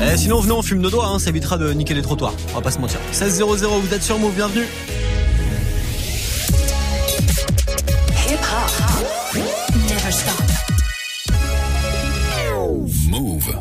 Eh, sinon, venez, on fume nos doigts, hein, ça évitera de niquer les trottoirs. On va pas se mentir. 16 00, vous êtes sur Move, bienvenue. Hip hop. Never stop. Move.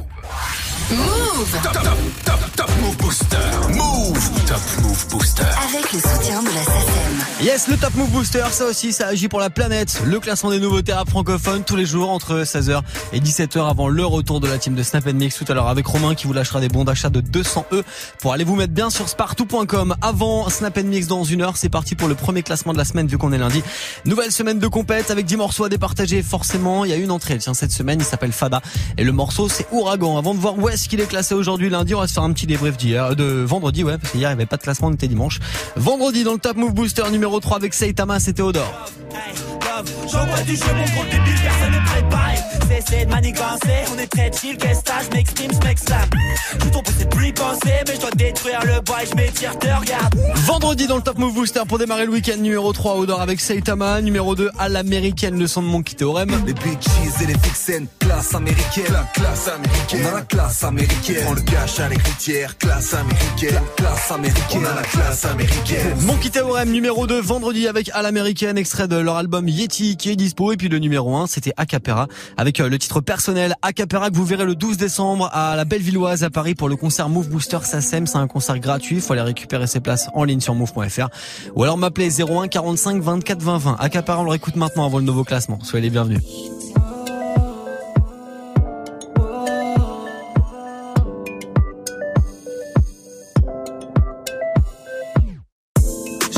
Move Top, top, top, top Move Booster. Move. Top Move Booster. avec le soutien de la SACEM. Yes, le Top Move Booster, ça aussi, ça agit pour la planète. Le classement des nouveautés rap francophones tous les jours entre 16h et 17h avant le retour de la team de Snap Mix tout à l'heure avec Romain qui vous lâchera des bons d'achat de 200 E pour aller vous mettre bien sur spartou.com. Avant Snap Mix dans une heure, c'est parti pour le premier classement de la semaine vu qu'on est lundi. Nouvelle semaine de compète avec 10 morceaux à départager forcément. Il y a une entrée, tiens, cette semaine, il s'appelle Fada et le morceau c'est Ouragan. Avant de voir où est-ce qu'il est classé aujourd'hui lundi, on va se faire un petit débrief d'hier, de vendredi, ouais, parce qu'hier il n'y avait pas de classement, on était dimanche. Vendredi dans le Top Move Booster numéro 3 avec Saitama, c'était Odor. J'envoie. Cessez de manigancer, on est très chill, qu'est-ce que je m'exprime, je m'exclame. Je tombe, c'est plus y penser, mais je dois détruire le bois et je m'étire, te regarde. Vendredi dans le Top Move Booster pour démarrer le week-end numéro 3 Odor avec Saitama, numéro 2 à l'américaine le son de Monkey Theorem. Les bitches et les vixens, classe américaine. La classe américaine. On a la classe américaine. On le cache à l'écritière, classe américaine. La classe américaine. On a la classe américaine. Monkey Theorem numéro 2 vendredi avec à l'américaine extrait de leur album Yeti qui est dispo et puis le numéro 1 c'était Acapera avec euh, le titre personnel Acapera que vous verrez le 12 décembre à la Bellevilloise à Paris pour le concert Move Booster SACEM c'est un concert gratuit. Il faut aller récupérer ses places en ligne sur move.fr ou alors m'appeler 01 45 24 20 20 Acapera on le réécoute maintenant avant le nouveau classement. Soyez les bienvenus.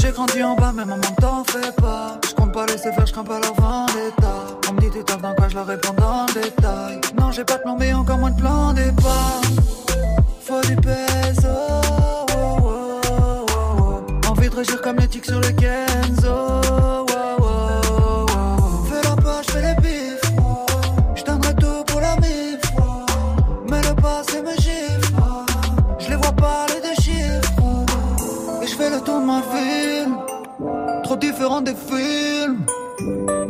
J'ai grandi en bas, mais t'en pas. Pas laisser faire, je crains pas leur vendetta. On me dit tu taffes dans quoi, je leur réponds dans le détail. Non, j'ai pas de plan, mais encore moins de plan départ. Faut du peso. oh, oh, oh. Envie de régir comme les tics sur le Kenzo. Fais la poche, fais les bifs. Je donnerai tout pour la mif. Mais le passé me gifle. Je les vois pas les deux. Et je fais le tour de ma ville Trop différent des films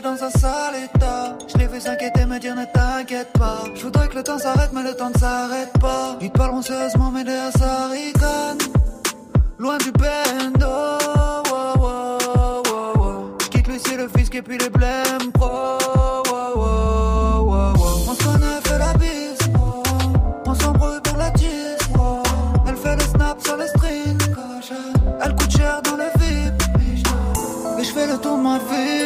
Dans un sale état. Je l'ai vu s'inquiéter, me dire ne t'inquiète pas. Je voudrais que le temps s'arrête, mais le temps ne s'arrête pas. Ils te parleront sérieusement, mais derrière ça ricane. Loin du bendo. oh, oh, oh, oh. Je quitte Lucie, le fisc et puis les blèmes pro. On se connaît, fait la bise. On s'embrouille pour la tisse. Elle fait le snap sur les strings. Elle coûte cher dans le VIP. Mais je fais le tour ma ville.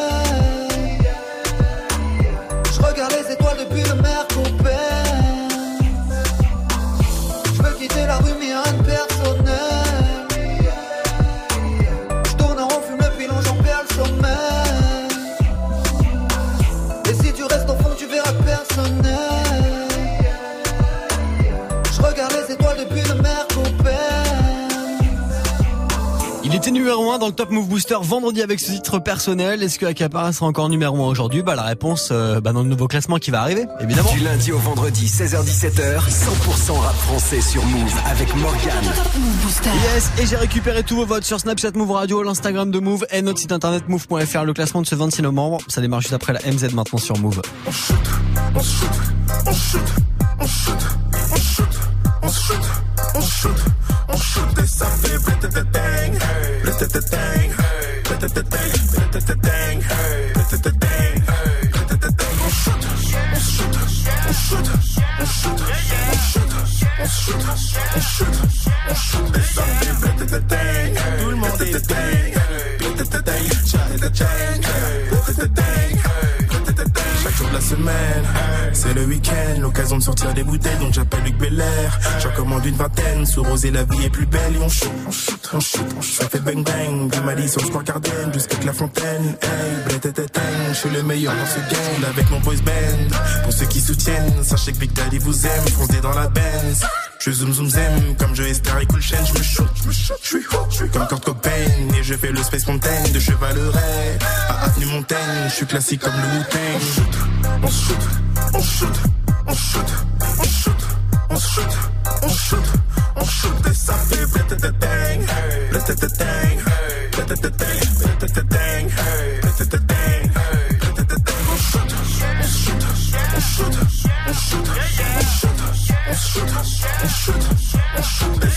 Numéro 1 dans le Top Move Booster vendredi avec ce titre personnel. Est-ce que Acapara sera encore numéro 1 aujourd'hui? Bah la réponse euh, bah, dans le nouveau classement qui va arriver, évidemment. Du lundi au vendredi, 16h17h, 100% rap français sur Move avec Morgan. Yes, et j'ai récupéré tous vos votes sur Snapchat Move Radio, l'Instagram de Move et notre site internet move.fr. Le classement de ce 26 novembre, ça démarre juste après la MZ maintenant sur Move. On shoot, on shoot, on shoot, on shoot, on shoot, on shoot, on shoot, on shoot et ça fait bling-bling-bang, thing. C'est le week-end, l'occasion de sortir des bouteilles, donc j'appelle Luc Belair. J'en commande une vingtaine, sous rosé la vie est plus belle et on shoot, on shoot, on shoot, on shoot. Ça fait bang bang, du Mali sur le square Garden jusqu'à la fontaine. Hey, je suis le meilleur dans ce game avec mon voice band. Pour ceux qui soutiennent, sachez que Big Daddy vous aime, foncez dans la Benz. Je zoom zoom zem, comme je Esther et Cool Chain, je me shoot, je me shoot, je suis haut, je suis comme Kurt Cobain, et je fais le Space Mountain de Chevaleret à Avenue Montaigne, je suis classique comme le Wu-Tang. On shoot, on shoot, on shoot, on shoot, on shoot, on shoot, on shoot, et ça fait blétététén, blétététén, blétététén, blétététén, blétététén, and shoot and shoot And shoot.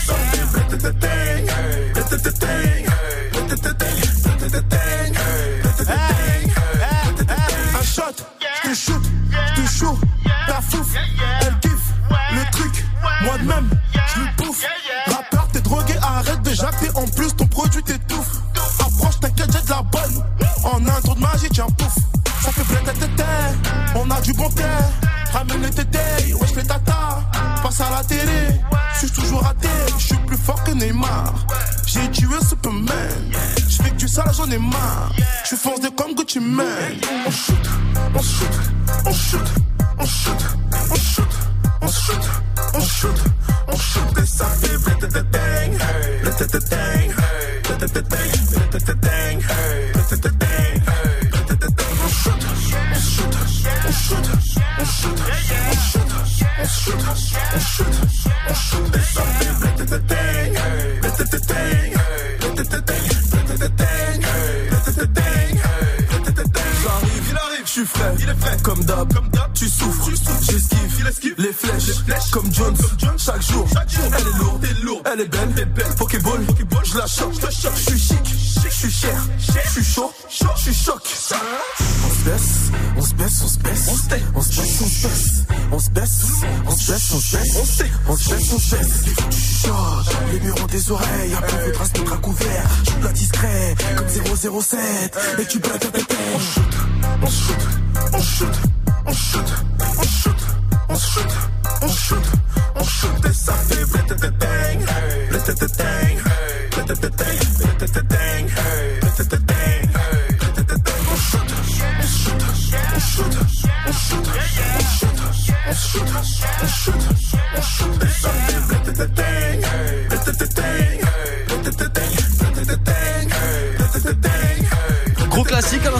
On baisse, on baisse, on baisse, on baisse, on se baisse. Choc, les murs ont des oreilles, un peu de trace de drap couvert, je suis pas discret, comme 007, et tu peux ta tête. On shoot, on shoot, on shoot, on shoot, on shoot, on shoot, on shoot, on shoot, et ça fait blétététén, blétététén, blétététén, blétététén, blétététén, shoot, on shoot, on shoot,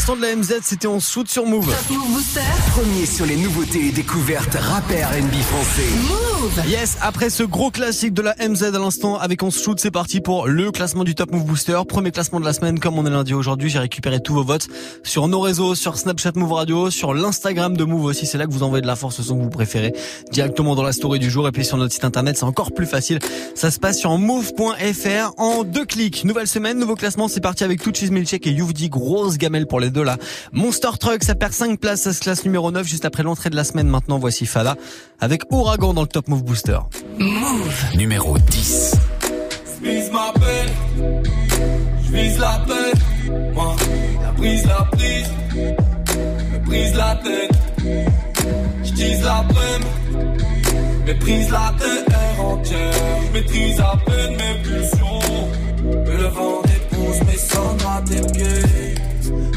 l'instant de la MZ, c'était en shoot sur Move. Move Booster. Premier sur les nouveautés et découvertes rappeurs NB français. Move. Yes, après ce gros classique de la MZ à l'instant avec On se shoot, c'est parti pour le classement du Top Move Booster. Premier classement de la semaine, comme on est lundi aujourd'hui, j'ai récupéré tous vos votes sur nos réseaux, sur Snapchat Move Radio, sur l'Instagram de Move aussi. C'est là que vous envoyez de la force, ce son que vous préférez, directement dans la story du jour et puis sur notre site internet, c'est encore plus facile. Ça se passe sur move.fr en deux clics. Nouvelle semaine, nouveau classement, c'est parti avec tout Cheese Milkshake et Youvdi, grosse gamelle pour les là. Monster Truck, ça perd 5 places, ça se classe numéro 9 juste après l'entrée de la semaine. Maintenant, voici Fada avec Ouragan dans le Top Move Booster. Numéro 10. J'vise ma peine, j'vise la peine. Moi, la prise, la prise, me prise la tête. J'tise la peine, méprise la terre entière. J'maîtrise à peine mes pulsions. Le vent dépousse mes cendres à tes pieds.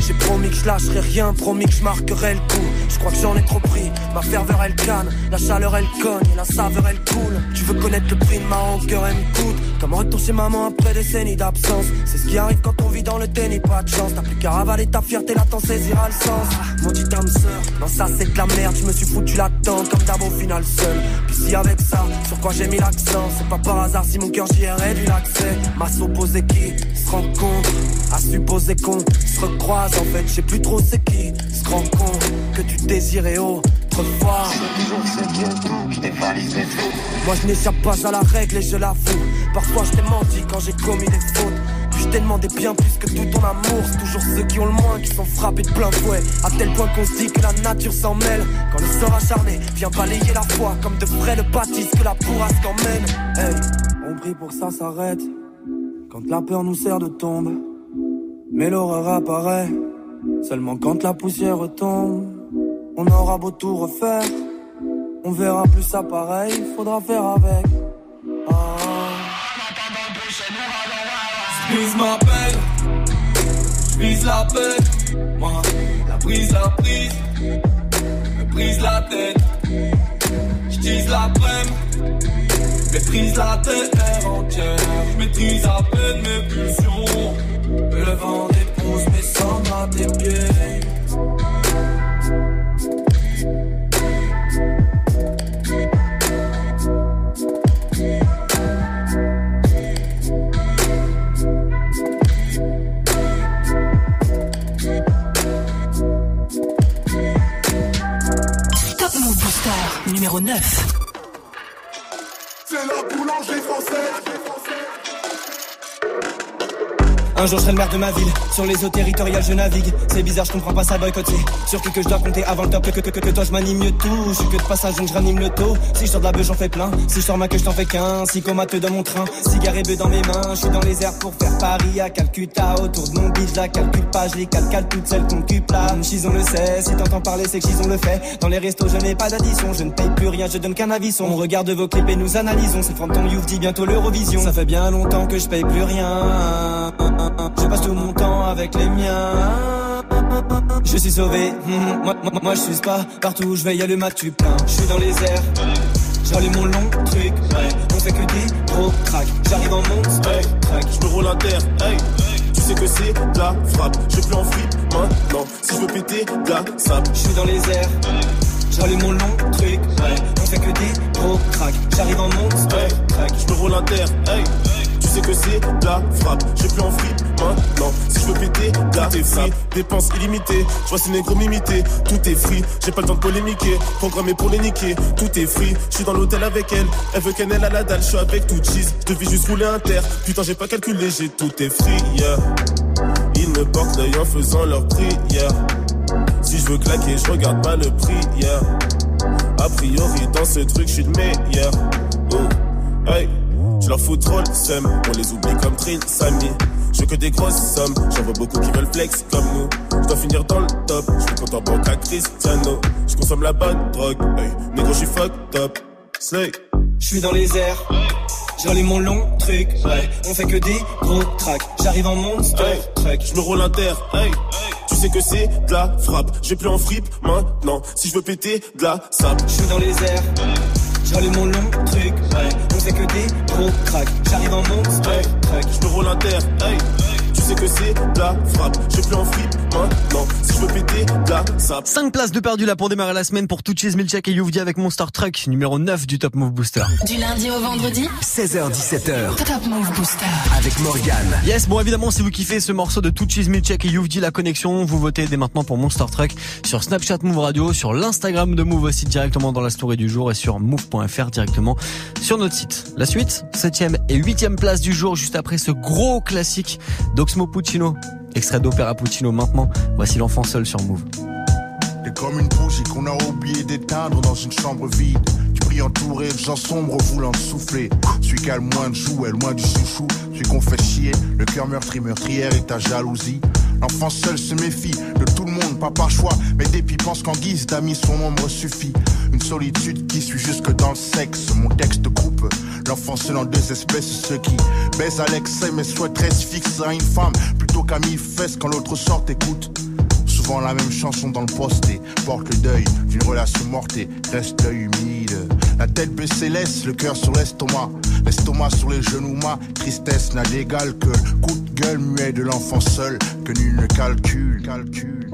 J'ai promis que je lâcherai rien, promis que je marquerai le coup. Je crois que j'en ai trop pris, ma ferveur elle canne, la chaleur elle cogne, la saveur elle coule. Tu veux connaître le prix de ma rancœur, elle me coûte. Comme retour chez maman après des décennies d'absence. C'est ce qui arrive quand on vit dans le déni, pas de chance. T'as plus qu'à ravaler ta fierté, là t'en saisiras le sens. Mon dit âme sœur, non ça c'est de la merde, je me suis foutu tente comme d'abord au final seul. Puis si avec ça, sur quoi j'ai mis l'accent, c'est pas par hasard si mon cœur j'y ai réduit l'accès. Ma supposé qui se rencontre, à supposer qu'on se recroise en fait, je sais plus trop c'est qui se rend compte que tu désirais autrefois. Moi je n'échappe pas à la règle et je l'avoue. Parfois je t'ai menti quand j'ai commis des fautes. Puis je t'ai demandé bien plus que tout ton amour. C'est toujours ceux qui ont le moins qui sont frappés de plein fouet. À tel point qu'on se dit que la nature s'en mêle. Quand le sort acharné vient balayer la foi. Comme de frais le bâtisse que la bourrasque emmène. Hey, on prie pour ça s'arrête. Quand la peur nous sert de tombe. Mais l'horreur apparaît. Seulement quand la poussière tombe, on aura beau tout refaire. On verra plus ça pareil, faudra faire avec. Ah. Ma peine, j'vise la paix. Moi, la prise, la prise, me brise la tête. J'tise la prème, maîtrise la terre entière. J'maîtrise à peine mes pulsions. Le vent dépose mes cendres à tes pieds. Numéro 9. C'est la boulangerie française. Un jour je serai le maire de ma ville, sur les eaux territoriales je navigue. C'est bizarre je comprends pas ça boycotter. Surtout que je dois compter avant le top que, que, que, que toi je m'anime mieux tout. Je suis que de passage donc je ranime le taux. Si je sors de la beuh j'en fais plein. Si je sors ma queue je fais qu'un. Si comateux dans mon train. Cigare et bœuf dans mes mains. Je suis dans les airs pour faire Paris. À Calcutta Autour de mon bide je la calcule pas. Je les calcale toutes celles qu'on là Chison le sait. Si t'entends parler c'est que Chison le fait. Dans les restos je n'ai pas d'addition. Je ne paye plus rien je donne qu'un avis On regarde vos clips et nous analysons. C'est le ton Youf dit bientôt l'Eurovision. Ça fait bien longtemps que je paye plus rien je passe tout mon temps avec les miens. Je suis sauvé, hum, moi, moi, moi je suis pas partout où je vais y aller ma tu plein. Je suis dans les airs, j'allume mon long truc. Ouais. On fait que des gros crack. J'arrive en monstre, Hey, crack. je me roule un terre, hey. Tu sais que c'est de la frappe. Je plus en free maintenant. Si je veux péter, de la sable. Je suis dans les airs, j'allume mon long truc. Ouais. On fait que des gros crack. J'arrive en monstre, Hey, crack. je me roule un terre, hey. Tu sais que c'est la frappe. Suis plus en maintenant. Si je veux péter, de la free. Dépenses illimitées. Je vois ces négros m'imiter. Tout est free. J'ai pas le temps de polémiquer. Programmé pour les niquer. Tout est free. Je suis dans l'hôtel avec elle. Elle veut qu'elle ait la dalle. Je suis avec tout cheese. Je devais juste rouler un terre. Putain, j'ai pas calculé. J'ai tout est free, yeah. Ils me portent l'œil en faisant leur prière. Si je veux claquer, je regarde pas le prix, yeah. A priori, dans ce truc, je suis le meilleur. Oh, hey, je leur fous trop le seum. On les oublie comme Trill, Samy. Je que des grosses sommes. J'en vois beaucoup qui veulent flex comme nous. Je dois finir dans le top. Je suis compte en banque à Cristiano. Je consomme la bonne drogue. Hey, négro, je suis fucked up. Slay. Je suis dans les airs. J'allume mon long truc, ouais. On fait que des gros tracks. J'arrive en monstre, Hey, truck. je me roule un terre, hey. Tu sais que c'est de la frappe. J'ai plus en fripe maintenant. Si je veux péter, de la sable. Je suis dans les airs. J'allume mon long truc. On fait que des gros cracks. J'arrive en Hey, truck. je me roule un terre, hey. Sais que c'est de la frappe. J'ai plus en fripe maintenant. Si je veux péter, de la sable. 5 places de perdu là pour démarrer la semaine pour Tuchis, Milchak et Youvdi avec Monster Truck, numéro 9 du Top Move Booster. Du lundi au vendredi, 16h17h Top Move Booster. avec Morgane. Yes, bon évidemment si vous kiffez ce morceau de Tuchis, Milchak et Youvdi, la connexion, vous votez dès maintenant pour Monster Truck sur Snapchat Move Radio, sur l'Instagram de Move aussi directement dans la story du jour et sur move.fr directement sur notre site. La suite, 7ème et 8ème place du jour juste après ce gros classique d'Oxmo Puccino. Extrait d'Opéra Puccino maintenant, voici l'enfant seul sur Move. T'es comme une bougie qu'on a oublié d'éteindre dans une chambre vide. Tu pries entouré de gens sombres voulant souffler. Celui qui a le moins de joues est loin du chouchou. Celui qu'on fait chier, le cœur meurtri, meurtrière et ta jalousie. L'enfant seul se méfie de tout le monde, pas par choix, mais dépit pense qu'en guise d'amis son ombre suffit. Une solitude qui suit jusque dans le sexe. Mon texte coupe l'enfant seul en deux espèces, ceux qui baisent à l'excès mais souhaiteraient se fixer à une femme plutôt qu'à mille fesses quand l'autre sort écoute. Souvent la même chanson dans le poste et porte le deuil d'une relation morte et reste l'œil humide. La tête baissée laisse le cœur sur l'estomac, l'estomac sur les genoux, ma tristesse n'a d'égal que le coup de gueule muet de l'enfant seul que nul ne calcule. calcule.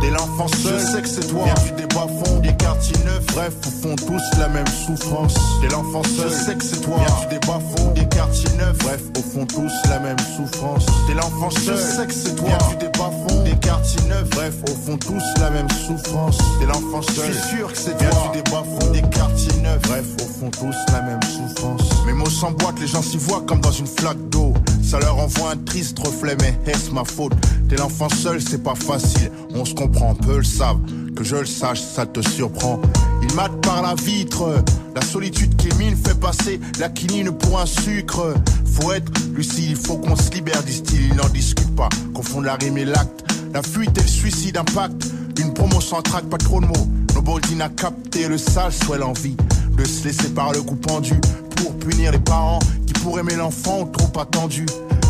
T'es l'enfant seul, je sais que c'est toi. Viens du bas fond, des quartiers neufs. Bref, au fond, tous la même souffrance. T'es l'enfant seul, je sais que c'est toi. Viens du bas fond, des quartiers neufs. Bref, au fond, tous la même souffrance. T'es l'enfant seul, je sais que c'est toi. Viens du bas quartiers neufs. Bref, au fond, tous la même souffrance. T'es l'enfant seul, je suis sûr que c'est toi. Du bas fond, des quartiers neufs. Bref, au fond, tous la même souffrance. Mes mots s'emboîtent, les gens s'y voient comme dans une flaque d'eau. Ça leur envoie un triste reflet, mais est-ce ma faute? T'es l'enfant seul, c'est pas facile. On se comprend, peu le savent. Que je le sache, ça te surprend. Il mate par la vitre. La solitude qui mine fait passer la quinine pour un sucre. Faut être lucide, il faut qu'on se libère, disent-ils. Ils n'en discutent pas. Confondent la rime et l'acte. La fuite et le suicide impact. Une promo sans pas trop de mots. Nobody n'a capté le sale soit l'envie de se laisser par le coup pendu pour punir les parents qui pour aimer l'enfant ont trop attendu.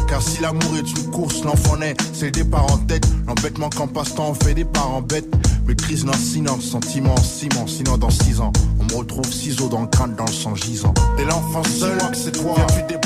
Car si l'amour est une course, l'enfant naît, c'est le départ en tête. L'embêtement qu'en passe-temps on fait des parents bêtes. Maîtrise lancinante, sentiment en ciment, sinon dans six ans, on me retrouve ciseaux dans le crâne, dans le sang gisant. T'es l'enfant seul, c'est toi. Des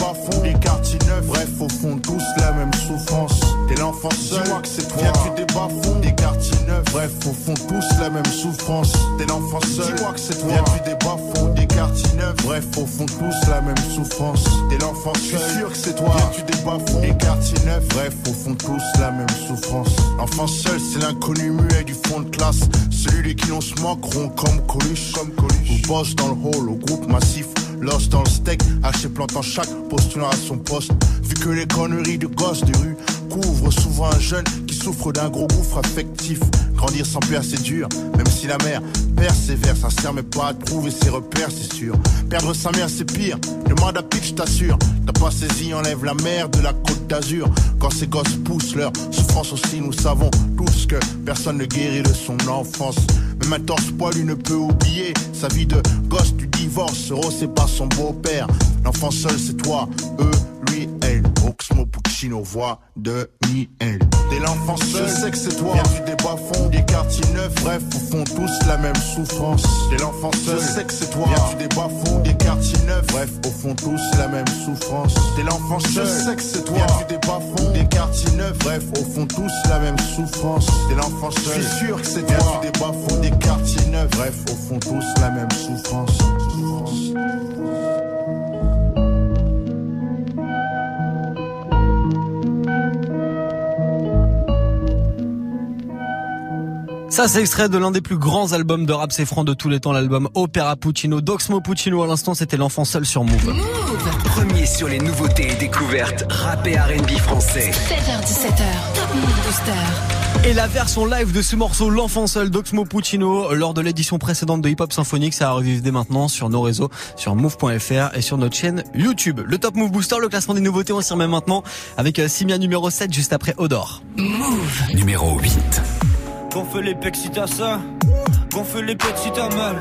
des quartiers neufs, bref, au fond, tous la même souffrance. T'es l'enfant seul, moi que c'est toi. Viens-tu des bas-fonds, des quartiers neufs, bref, au fond, tous la même souffrance. T'es l'enfant seul, dis-moi que c'est toi. Viens-tu des bas-fonds, des quartiers neufs, bref, au fond, tous la même souffrance. T'es l'enfant seul, sûr que c'est toi. Viens-tu des bas-fonds, des quartiers neufs, bref, au fond, tous la même souffrance. L'enfant seul, c'est l'inconnu muet du fond de classe. Celui de qui on se moqueront comme Coluche, comme Coluche. Ou boss dans le hall, au groupe massif. Lost dans le steak, haché plantant chaque postulant à son poste. Vu que les conneries de gosses de rue couvrent souvent un jeune qui souffre d'un gros gouffre affectif. Grandir sans plus assez dur, même si la mère persévère, ça sert mais pas à trouver ses repères, c'est sûr. Perdre sa mère, c'est pire. Demande à Pitch, t'assure. T'as pas saisi, enlève la mer de la côte d'Azur. Quand ces gosses poussent leur souffrance aussi, nous savons tous que personne ne guérit de son enfance. Même un torse poilu ne peut oublier sa vie de gosse du divorce. Oh, c'est pas son beau-père. L'enfant seul, c'est toi, eux, Oxmo Puccino, voix de Miel. T'es l'enfant seul, je sais que c'est toi. Viens du des bas-fonds, des quartiers neufs, bref, au fond, tous la même souffrance. T'es l'enfant seul, je sais que c'est toi. Viens du des bas-fonds, des quartiers neufs, bref, au fond, tous la même souffrance. T'es l'enfant seul, je sais que c'est toi. Viens du des bas-fonds, des quartiers neufs, bref, au fond, tous la même souffrance. T'es l'enfant seul, je suis sûr que c'est toi. Viens du des bas-fonds, des quartiers neufs, bref, au fond, tous la même souffrance. Ça, c'est extrait de l'un des plus grands albums de rap c'est franc de tous les temps, l'album Opera Puccino. D'Oxmo Puccino, à l'instant, c'était l'enfant seul sur Move. Premier sur les nouveautés et découvertes rap et R&B français. 7h17h, Top Move Booster. Et la version live de ce morceau, L'enfant seul d'Oxmo Puccino, lors de l'édition précédente de Hip Hop Symphonique, ça arrive dès maintenant sur nos réseaux, sur move.fr et sur notre chaîne YouTube. Le Top Move Booster, le classement des nouveautés, on s'y remet maintenant avec Simia numéro 7 juste après Odor. Move. Numéro 8. Gonfle les pecs si t'as ça, gonfle les pecs si t'as mal.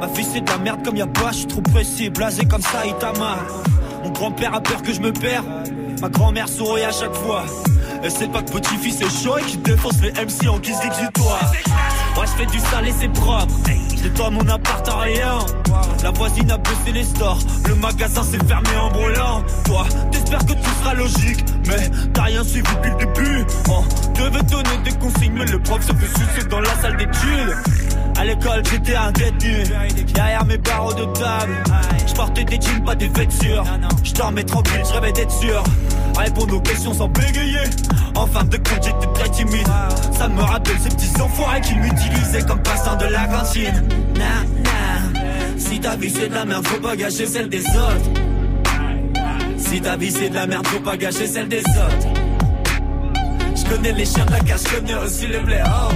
Ma fille c'est de la merde comme y'a pas, je trop précis, blasé comme ça, il t'a mal. Mon grand-père a peur que je me perds, ma grand-mère sourit à chaque fois. Et c'est pas que petit-fils est chaud et qui défonce les MC en guise d'exutoire. Moi je fais du sale et c'est propre, je nettoie mon appart en rien. La voisine a baissé les stores, le magasin s'est fermé en brûlant. Toi, t'espères que tout sera logique, mais t'as rien suivi depuis le début. On devait donner des consignes, mais le prof se fait sucer dans la salle d'études. À l'école, j'étais un détenu. Derrière mes barreaux de table, je portais des jeans, pas des vêtures. Je dormais tranquille, je rêvais d'être sûr. Répondre aux questions sans bégayer. En fin de compte, j'étais très timide. Ça me rappelle ces petits enfoirés qui m'utilisaient comme passant de la cantine. Nah, nah. Si ta vie c'est de la merde, faut pas gâcher celle des autres. Si ta vie c'est de la merde, faut pas gâcher celle des autres. Je connais les chiens de la cache, je connais aussi le blé. Oh.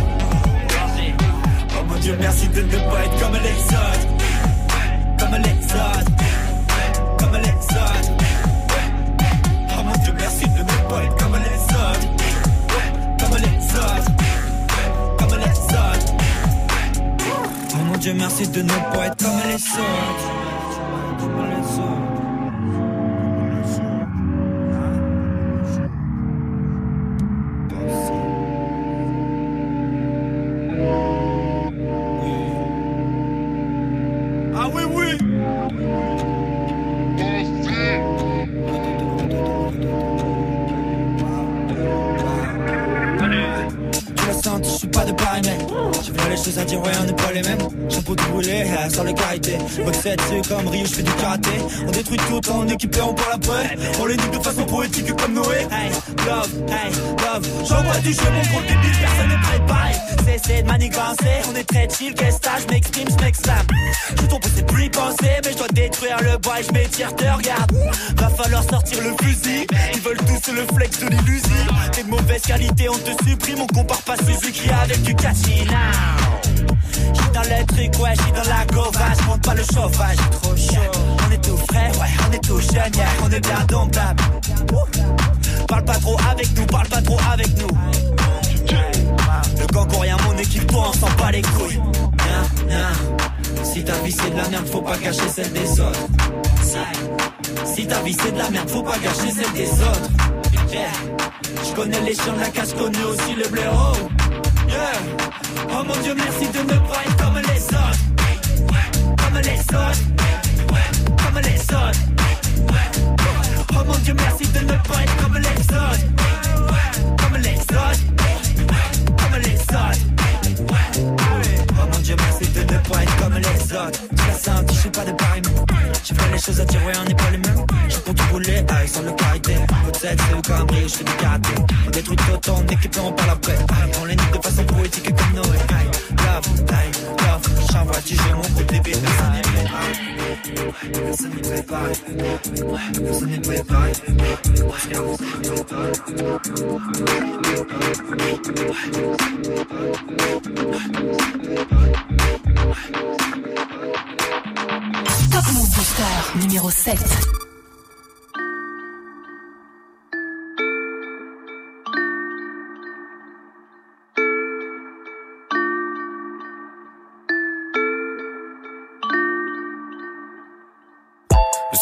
Oh mon dieu, merci de ne pas être comme les autres. Comme les autres. Dieu, merci de ne pas être comme les autres. Boxette, c'est comme Rio, je fais du karaté. On détruit tout en on parle après On les nique de façon poétique comme Noé. Hey, love, hey, love. J'envoie du jeu, mon compte débile, personne n'est préparé Cessez de manigancer, on est très chill Qu'est-ce que je m'exprime, je m'exclame Je tombe, c'est plus penser Mais je dois détruire le bois et je m'étire, te regarde. Va falloir sortir le fusil. Ils veulent tous le flex de l'illusion T'es de mauvaise qualité, on te supprime On compare pas Suzuki avec du now dans le truc, ouais, j'suis dans la gova, j'monte pas le chauffage, trop chaud. On est tout frais, ouais, on est tout jeune, yeah, on est bien domptable. Parle pas trop avec nous, parle pas trop avec nous. bats les couilles. Nah, nah. Si ta vie c'est de la merde, faut pas gâcher celle des autres. Si ta vie c'est de la merde, faut pas gâcher celle des autres. Yeah. Je connais les chiens de la casse, connais aussi le blaireau. Yeah. Oh mon dieu, merci de pas être comme les autres. Comme les autres. Comme les autres. Oh mon dieu, merci de comme les autres. Les choses à dire, ouais, on n'est pas les mêmes. Je pour tout rouler, avec sans le carité. Peut-être c'est le cambré, je fais du. On détruit tout on équipe et on parle après. On les nique de façon poétique comme Noé. Aïe, love, aïe, love. J'envoie j'ai mon côté bébé. Personne n'est Numéro 7.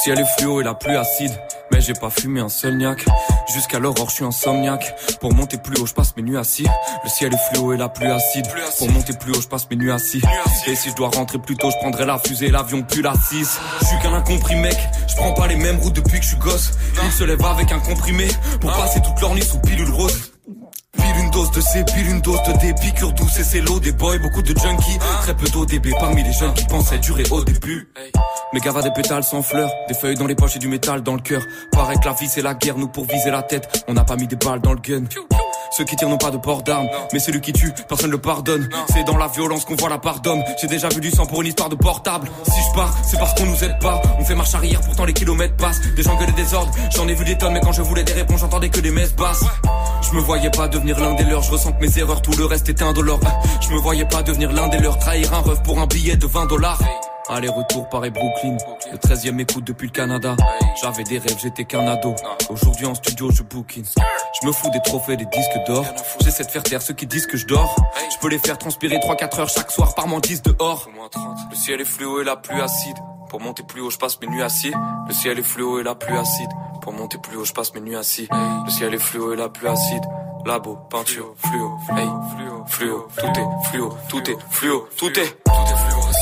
Ciel est fluo et la pluie acide, mais j'ai pas fumé un seul niaque. Jusqu'à l'aurore, je suis insomniaque. Pour monter plus haut, je passe mes nuits assis. Le ciel est fluo et la pluie acide. Pour monter plus haut, je passe mes nuits assis. Et si je dois rentrer plus tôt, je prendrai la fusée, l'avion plus la 6. Je suis qu'un incompris mec, je prends pas les mêmes routes depuis que je suis gosse. Ils se lèvent avec un comprimé pour passer toute leur nuit sous pilule rose. Pile une dose de C, pile une dose de D, piqûre douce et c'est l'eau des boys, beaucoup de junkies, très peu d'ODB parmi les jeunes qui pensaient durer au début. Mais gava des pétales sans fleurs, des feuilles dans les poches et du métal dans le cœur. Paraît que la vie c'est la guerre, nous pour viser la tête, on n'a pas mis des balles dans le gun. Ceux qui tirent n'ont pas de port d'armes, mais celui qui tue, personne ne le pardonne. C'est dans la violence qu'on voit la part d'homme. J'ai déjà vu du sang pour une histoire de portable. Si je pars, c'est parce qu'on nous aide pas. On fait marche arrière, pourtant les kilomètres passent. Des gens gueulent des désordres, j'en ai vu des tonnes, mais quand je voulais des réponses, j'entendais que des messes basses. Je me voyais pas devenir l'un des leurs, je ressens que mes erreurs, tout le reste est indolore. Je me voyais pas devenir l'un des leurs, trahir un rêve pour un billet de 20 dollars. Aller-retour Paris Brooklyn, le 13e écoute depuis le Canada. J'avais des rêves, j'étais qu'un ado. Aujourd'hui en studio, je bookine. Je me fous des trophées, des disques d'or. J'essaie de faire taire ceux qui disent que je dors. Je peux les faire transpirer 3-4 heures chaque soir par 10 dehors. Le ciel est fluo et la pluie acide. Pour monter plus haut, je passe mes nuits assis. Le ciel est fluo et la pluie acide. Pour monter plus haut, je passe mes nuits assis. Le ciel est fluo et la pluie acide. Labo, peinture, fluo, hey, fluo, tout est fluo, tout est fluo, tout est, tout est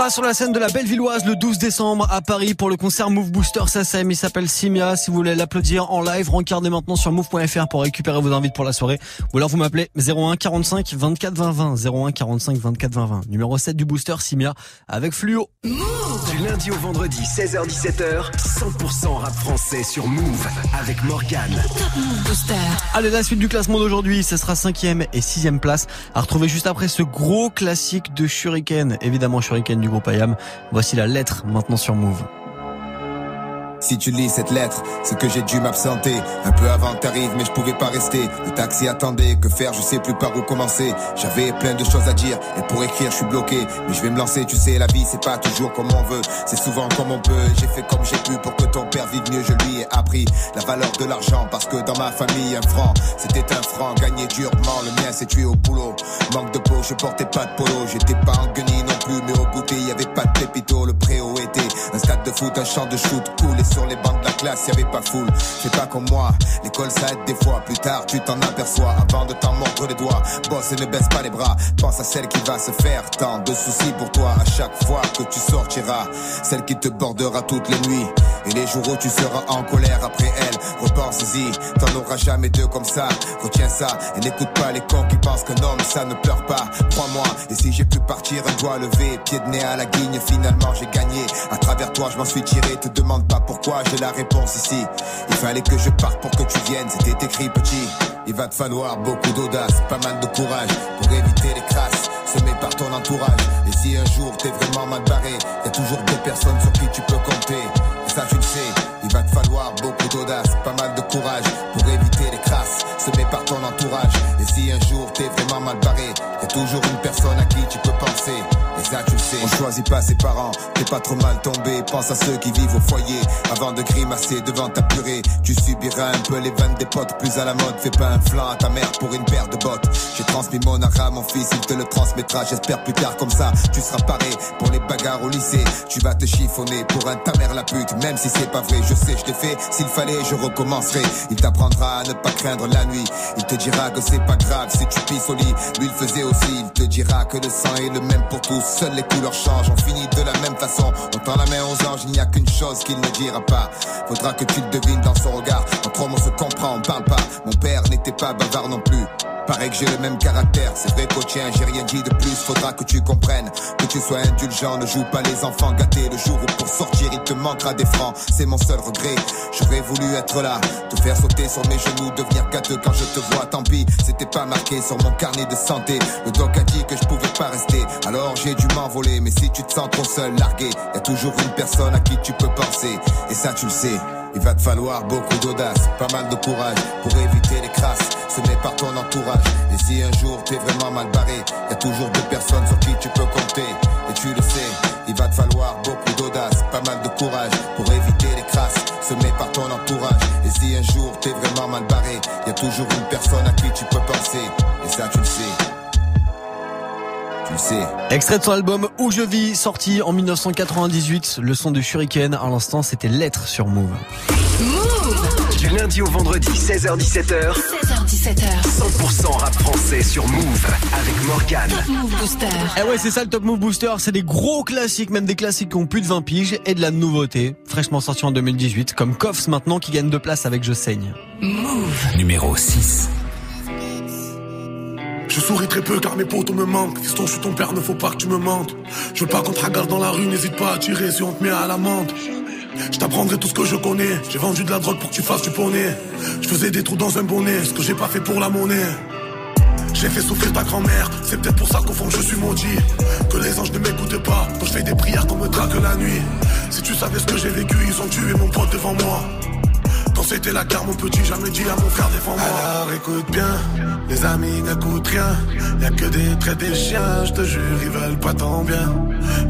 Sera sur la scène de la Bellevilloise le 12 décembre à Paris pour le concert Move Booster SACEM. Il s'appelle Simia. Si vous voulez l'applaudir en live, rencardez maintenant sur move.fr pour récupérer vos invites pour la soirée. Ou alors vous m'appelez 01 45 24 20 20. 01 45 24 20 20. Numéro 7 du booster Simia avec Fluo. Du lundi au vendredi, 16h-17h, 100% rap français sur Move avec Morgane. Top Move Booster. Allez, la suite du classement d'aujourd'hui, ce sera 5ème et 6ème place à retrouver juste après ce gros classique de Shuriken. Évidemment Shuriken du Voici la lettre maintenant sur Move. Si tu lis cette lettre, c'est que j'ai dû m'absenter un peu avant que t'arrives, mais je pouvais pas rester. Le taxi attendait, que faire, je sais plus par où commencer. J'avais plein de choses à dire et pour écrire, je suis bloqué. Mais je vais me lancer, tu sais, la vie c'est pas toujours comme on veut, c'est souvent comme on peut. J'ai fait comme j'ai pu pour que ton père vive mieux. Je lui ai appris la valeur de l'argent parce que dans ma famille un franc, c'était un franc gagné durement. Le mien s'est tué au boulot. Manque de peau, je portais pas de polo, j'étais pas en guenille non plus, mais au goûter y avait pas de pépito. Le préau était un stade de foot, un champ de shoot cool et sur les bancs de la classe, y avait pas foule. C'est pas comme moi, l'école ça aide des fois. Plus tard, tu t'en aperçois avant de t'en mordre les doigts. Bosse et ne baisse pas les bras. Pense à celle qui va se faire tant de soucis pour toi à chaque fois que tu sortiras. Celle qui te bordera toutes les nuits. Et les jours où tu seras en colère après elle, repense-y. T'en auras jamais deux comme ça. Retiens ça et n'écoute pas les cons qui pensent qu'un homme ça ne pleure pas. Crois-moi, et si j'ai pu partir un doigt levé, pied de nez à la guigne finalement j'ai gagné. À travers toi, je m'en suis tiré. Te demande pas pourquoi, j'ai la réponse ici. Il fallait que je parte pour que tu viennes, c'était écrit petit. Il va te falloir beaucoup d'audace, pas mal de courage pour éviter les crasses semées par ton entourage. Et si un jour t'es vraiment mal barré, a toujours deux personnes sur qui tu peux compter. Et ça tu le sais, il va te falloir beaucoup d'audace, pas mal de courage pour éviter les crasses semées par ton entourage. Et si un jour t'es vraiment mal barré, a toujours une personne à qui tu peux penser. On choisit pas ses parents, t'es pas trop mal tombé, pense à ceux qui vivent au foyer. Avant de grimacer devant ta purée, tu subiras un peu les vannes des potes plus à la mode. Fais pas un flanc à ta mère pour une paire de bottes. J'ai transmis mon art à mon fils, il te le transmettra. J'espère plus tard comme ça, tu seras paré pour les bagarres au lycée. Tu vas te chiffonner pour un ta mère la pute, même si c'est pas vrai. Je sais, je l'ai fait. S'il fallait, je recommencerai. Il t'apprendra à ne pas craindre la nuit. Il te dira que c'est pas grave si tu pisses au lit. Lui il faisait aussi. Il te dira que le sang est le même pour tous. Seules les couleurs changent. On finit de la même façon. On tend la main aux anges. Il n'y a qu'une chose qu'il ne dira pas. Faudra que tu le devines dans son regard. Entre hommes on se comprend, on parle pas. Mon père n'était pas bavard non plus. Paraît que j'ai le même caractère, c'est vrai qu'au tien j'ai rien dit de plus, faudra que tu comprennes. Que tu sois indulgent, ne joue pas les enfants gâtés. Le jour où pour sortir il te manquera des francs, c'est mon seul regret. J'aurais voulu être là, te faire sauter sur mes genoux Devenir gâteux quand je te vois, tant pis C'était pas marqué sur mon carnet de santé. Le doc a dit que je pouvais pas rester. Alors j'ai dû m'envoler, mais si tu te sens trop seul, largué Y a toujours une personne à qui tu peux penser. Et ça tu le sais. Il va te falloir beaucoup d'audace, pas mal de courage pour éviter les crasses semées par ton entourage. Et si un jour t'es vraiment mal barré, y a toujours deux personnes sur qui tu peux compter. Et tu le sais, il va te falloir beaucoup d'audace, pas mal de courage pour éviter les crasses semées par ton entourage. Et si un jour t'es vraiment mal barré, y a toujours une personne à qui tu peux penser. Et ça tu le sais. Tu le sais. Extrait de son album Où je vis, sorti en 1998. Le son de Shuriken, à l'instant, c'était Lettre sur Move. Du lundi au vendredi, 16h17h, 16h17h. 100% rap français sur Move avec Morgane. Top Move Booster. Eh ouais, c'est ça le Top Move Booster. C'est des gros classiques, même des classiques qui ont plus de 20 piges et de la nouveauté. Fraîchement sorti en 2018, comme Koffs maintenant qui gagne deux places avec Je saigne. Move. Numéro 6. Je souris très peu car mes potos me manquent. Fiston, je suis ton père, ne faut pas que tu me mentes. Je veux pas qu'on te regarde dans la rue, n'hésite pas à tirer si on te met à l'amende. Je t'apprendrai tout ce que je connais. J'ai vendu de la drogue pour que tu fasses du poney. Je faisais des trous dans un bonnet, ce que j'ai pas fait pour la monnaie. J'ai fait souffrir ta grand-mère, c'est peut-être pour ça qu'au fond je suis maudit. Que les anges ne m'écoutent pas quand je fais des prières qu'on me traque la nuit. Si tu savais ce que j'ai vécu, ils ont tué mon pote devant moi. Quand c'était la guerre, mon petit, jamais dit à mon frère défends-moi. Alors écoute bien, les amis n'écoutent rien. Y'a que des traits des chiens, je te jure, ils veulent pas ton bien.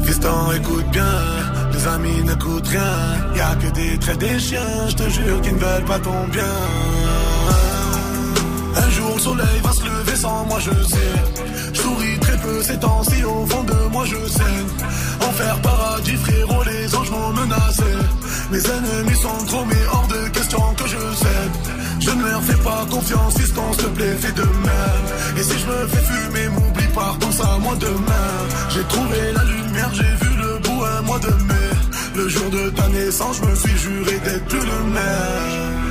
Fiston, écoute bien, les amis n'écoutent rien. Y'a que des traits des chiens, je te jure, qu'ils ne veulent pas ton bien. Un jour le soleil va se lever sans moi je sais. Je souris très peu ces temps-ci au fond de moi je saigne Enfer paradis frérot les anges m'ont menacé. Mes ennemis sont trop mais hors de question que je cède Je ne leur fais pas confiance si s'il te plaît fais de même. Et si je me fais fumer m'oublie pas pense à moi demain. J'ai trouvé la lumière j'ai vu le bout un mois de mai Le jour de ta naissance je me suis juré d'être plus le même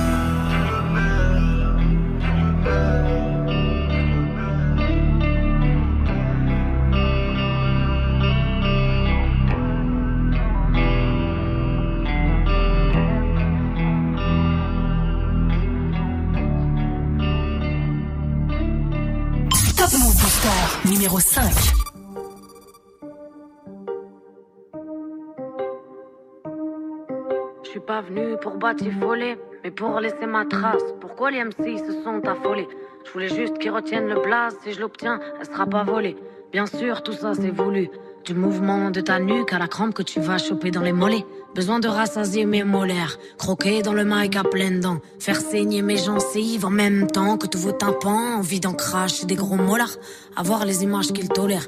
numéro 5. Je suis pas venu pour batifoler, mais pour laisser ma trace. Pourquoi les MC se sont affolés? Je voulais juste qu'ils retiennent le blaze. Si je l'obtiens, elle sera pas volée. Bien sûr, tout ça c'est voulu. Du mouvement de ta nuque à la crampe que tu vas choper dans les mollets. Besoin de rassasier mes molaires. Croquer dans le mic à pleines dents. Faire saigner mes gencives en même temps que tous vos tympans. Envie d'en cracher des gros molars. Avoir les images qu'ils tolèrent.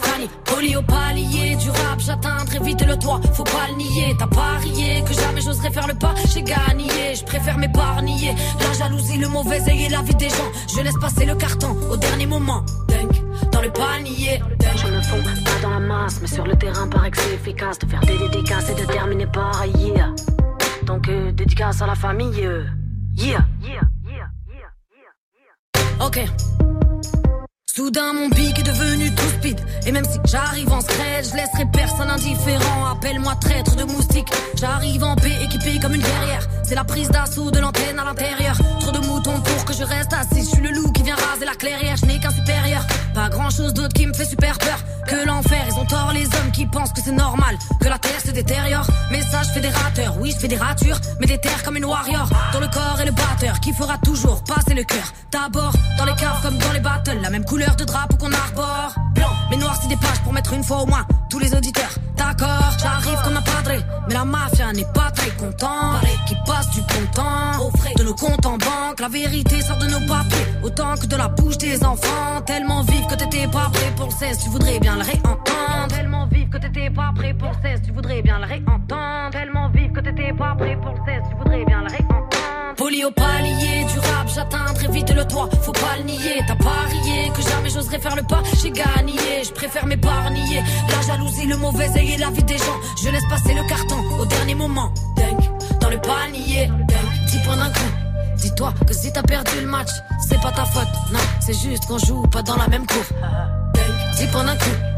Fanny, poli au palier. Du rap, j'atteins très vite le toit, faut pas le nier, t'as parié que jamais j'oserais faire le pas, j'ai gagné, je préfère m'épargner, la jalousie, le mauvais œil et la vie des gens, je laisse passer le carton au dernier moment, Dunk, dans le panier, je me fonds pas dans la masse, mais sur le terrain paraît que c'est efficace de faire des dédicaces et de terminer par yeah. Donc euh, dédicace à la famille, euh, yeah. Ok. Soudain mon pic est devenu tout speed. Et même si j'arrive en scred Je laisserai personne indifférent. Appelle-moi traître de moustique J'arrive en paix équipé comme une guerrière. C'est la prise d'assaut de l'antenne à l'intérieur. Trop de moutons pour que je reste assis. Je suis le loup qui vient raser la clairière. Je n'ai qu'un supérieur. Pas grand chose d'autre qui me fait super peur Que tort qui pensent que c'est normal Que la terre se détériore. Message fédérateur Oui je fais des ratures Mais des terres comme une warrior. Dans le corps et le batteur Qui fera toujours passer le cœur. D'abord dans les caves comme dans les battles La même couleur de drapeau qu'on arbore. Blanc. Mais noir c'est des pages pour mettre une fois au moins Tous les auditeurs. D'accord J'arrive comme un padré Mais la mafia n'est pas très content Qui passe du bon temps Au frais. de nos comptes en banque. La vérité sort de nos papiers Autant que de la bouche des enfants. Tellement vive que t'étais pas prêt pour le 16 Tu voudrais bien le réentendre. Tellement vive que t'étais pas prêt pour le 16 Tu voudrais bien le réentendre Tellement vive que t'étais pas prêt pour le 16 Tu voudrais bien le réentendre Poli au palier du rap, j'atteins très vite le toit, faut pas le nier. T'as parié que jamais j'oserais faire le pas, j'ai gagné, je préfère m'épargner. La jalousie, le mauvais œil la vie des gens, je laisse passer le carton au dernier moment. Dunk, dans le panier, dunk, 10 points d'un coup. Dis-toi que si t'as perdu le match, c'est pas ta faute, non, c'est juste qu'on joue pas dans la même cour. Dunk, 10 points d'un coup.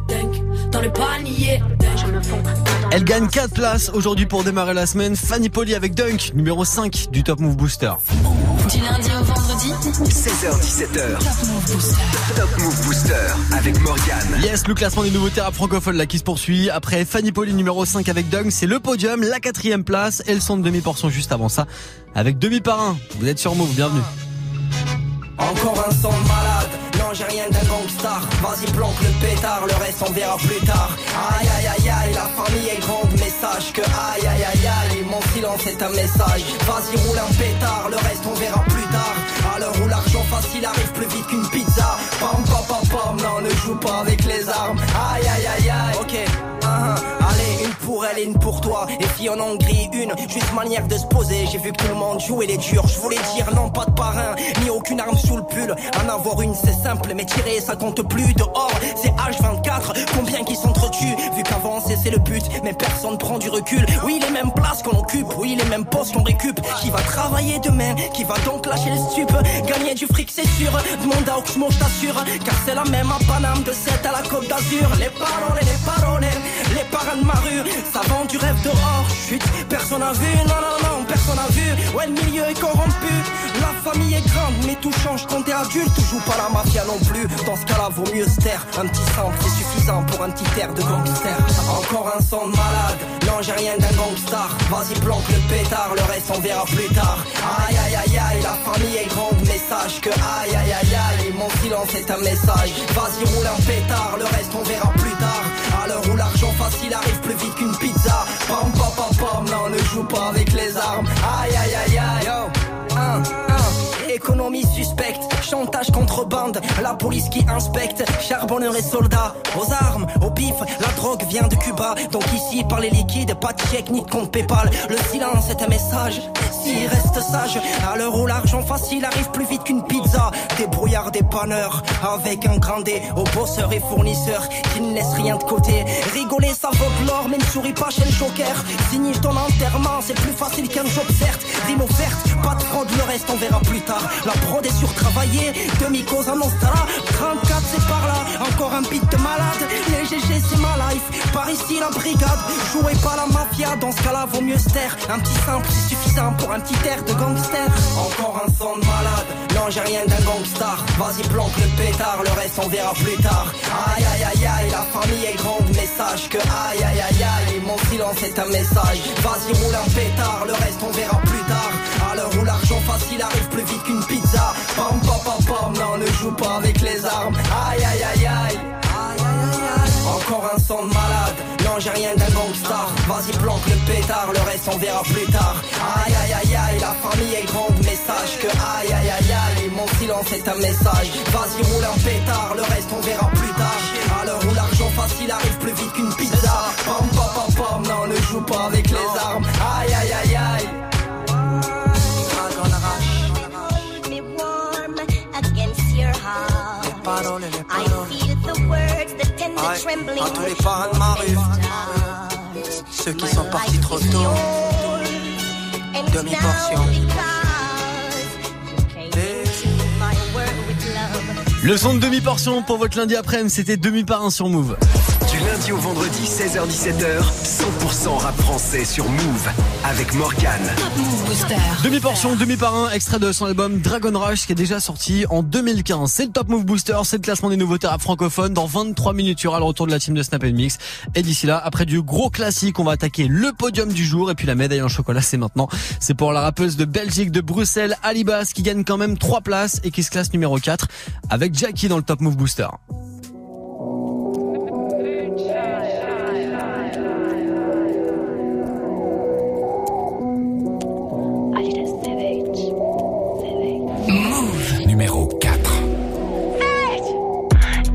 Dunk, dans le panier, je me fonds. Elle gagne 4 places aujourd'hui pour démarrer la semaine. Fanny Poli avec Dunk, numéro 5 du Top Move Booster. Du lundi au vendredi 16h17h. Top Move Booster avec Morgane. Yes, le classement des nouveaux rap francophones là qui se poursuit. Après Fanny Poli numéro 5 avec Dunk, c'est le podium, la quatrième place et le son de demi-portion juste avant ça avec demi par un. Vous êtes sur Move, bienvenue. Encore un son de malade, j'ai rien d'un gangstar Vas-y planque le pétard, le reste on verra plus tard. Aïe aïe aïe aïe, la famille est grande mais sache que aïe aïe aïe aïe Mon silence est un message, vas-y roule un pétard, le reste on verra plus tard. À l'heure où l'argent facile arrive plus vite qu'une pizza. Pam pam pam pam, non ne joue pas avec les armes. Aïe aïe aïe aïe, ok pour elle et une pour toi. Et si en Hongrie, une juste manière de se poser. J'ai vu que tout le monde jouait les durs. Je voulais dire non, pas de parrain, ni aucune arme sous le pull. En avoir une, c'est simple, mais tirer, ça compte plus. Dehors, c'est H24. Combien qui s'entretuent? Vu qu'avancer, c'est le but, mais personne prend du recul. Oui, les mêmes places qu'on occupe, oui, les mêmes postes qu'on récup. Qui va travailler demain? Qui va donc lâcher le stup? Gagner du fric, c'est sûr. Demande à Oxmo, je t'assure. Car c'est la même à Paname, de 7 à la Côte d'Azur. Les paroles, les paroles, les parrains de ma rue. Ça vend du rêve dehors, chute, personne a vu, non, non, non, personne a vu. Ouais, le milieu est corrompu, la famille est grande, mais tout change quand t'es adulte. Tu joues pas la mafia non plus, dans ce cas-là, vaut mieux se taire. Un petit sample, c'est suffisant pour un petit air de gangster. Encore un son de malade, non, j'ai rien d'un gangstar. Vas-y, planque le pétard, le reste on verra plus tard. Aïe, aïe, aïe, aïe, la famille est grande, mais sache que aïe, aïe, aïe, aïe, mon silence est un message. Vas-y, roule un pétard, le reste on verra plus tard qu'une pizza. Pam, pam, pam, pam, non, ne joue pas avec les armes. Aïe, aïe, aïe, aïe, yo. Un, un. Économie suspecte, chantage la police qui inspecte, charbonneur et soldats, aux armes, au pif, la drogue vient de Cuba, donc ici par les liquides, pas de chèque ni de compte Paypal, le silence est un message, s'il reste sage, à l'heure où l'argent facile arrive plus vite qu'une pizza, des brouillards, des panneurs, avec un grand D, aux bosseurs et fournisseurs, qui ne laissent rien de côté, rigoler ça vaut l'or, mais ne souris pas chez le joker, signe ton enterrement, c'est plus facile qu'un job certes, rime offerte, pas de fraude, le reste on verra plus tard, la prod est surtravaillée, demi-cause annonce 34 c'est par là, encore un beat de malade. Les GG c'est ma life, par ici la brigade. Jouez pas la mafia, dans ce cas-là vaut mieux se taire. Un petit simple c'est suffisant pour un petit air de gangster. Encore un son de malade, non j'ai rien d'un gangstar Vas-y planque le pétard, le reste on verra plus tard. Aïe aïe aïe aïe, la famille est grande. Mais sache que aïe aïe aïe aïe. Mon silence est un message, vas-y roule un pétard, le reste on verra plus tard. À l'heure où l'argent facile arrive plus vite qu'une Pam pam pam pam, non ne joue pas avec les armes. Aïe aïe aïe aïe. Encore un son de malade, non j'ai rien d'un gangstar Vas-y planque le pétard, le reste on verra plus tard. Aïe aïe aïe aïe, la famille est grande mais sache que aïe aïe aïe aïe. Mon silence est un message, vas-y roule un pétard, le reste on verra plus tard. À l'heure où l'argent facile arrive plus vite qu'une pizza. Pam pam pam pam, non ne joue pas avec les armes. Aïe aïe paroles, les paroles. à tous les parents de ma rue, ceux qui sont partis trop tôt, demi-portion. Le son de demi-portion pour votre lundi après-midi, c'était demi par un sur Move. Du lundi au vendredi, 16h17h, 100% rap français sur Move avec Morgan. Demi-portion, demi par un, extrait de son album Dragon Rush qui est déjà sorti en 2015. C'est le Top Move Booster, c'est le classement des nouveautés rap francophones. Dans 23 minutes, il y aura le retour de la team de Snap Mix. Et d'ici là, après du gros classique, on va attaquer le podium du jour. Et puis la médaille en chocolat, c'est maintenant. C'est pour la rappeuse de Belgique, de Bruxelles, Alibas, qui gagne quand même 3 places et qui se classe numéro 4 avec Jackie dans le Top Move Booster. Numéro 4.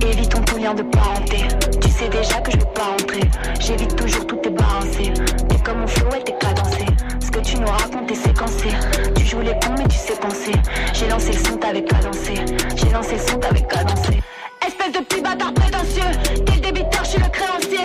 Évitons tout lien de parenté. Tu sais déjà que je veux pas rentrer. J'évite toujours tout tes balancé. T'es comme mon flow, elle t'est cadencé. Ce que tu nous racontes est séquencé. Tu joues les cons, mais tu sais penser. J'ai lancé le son, t'avais cadencé. J'ai lancé le son, t'avais cadencé. Espèce de petit bâtard prétentieux. T'es le débiteur, je suis le créancier.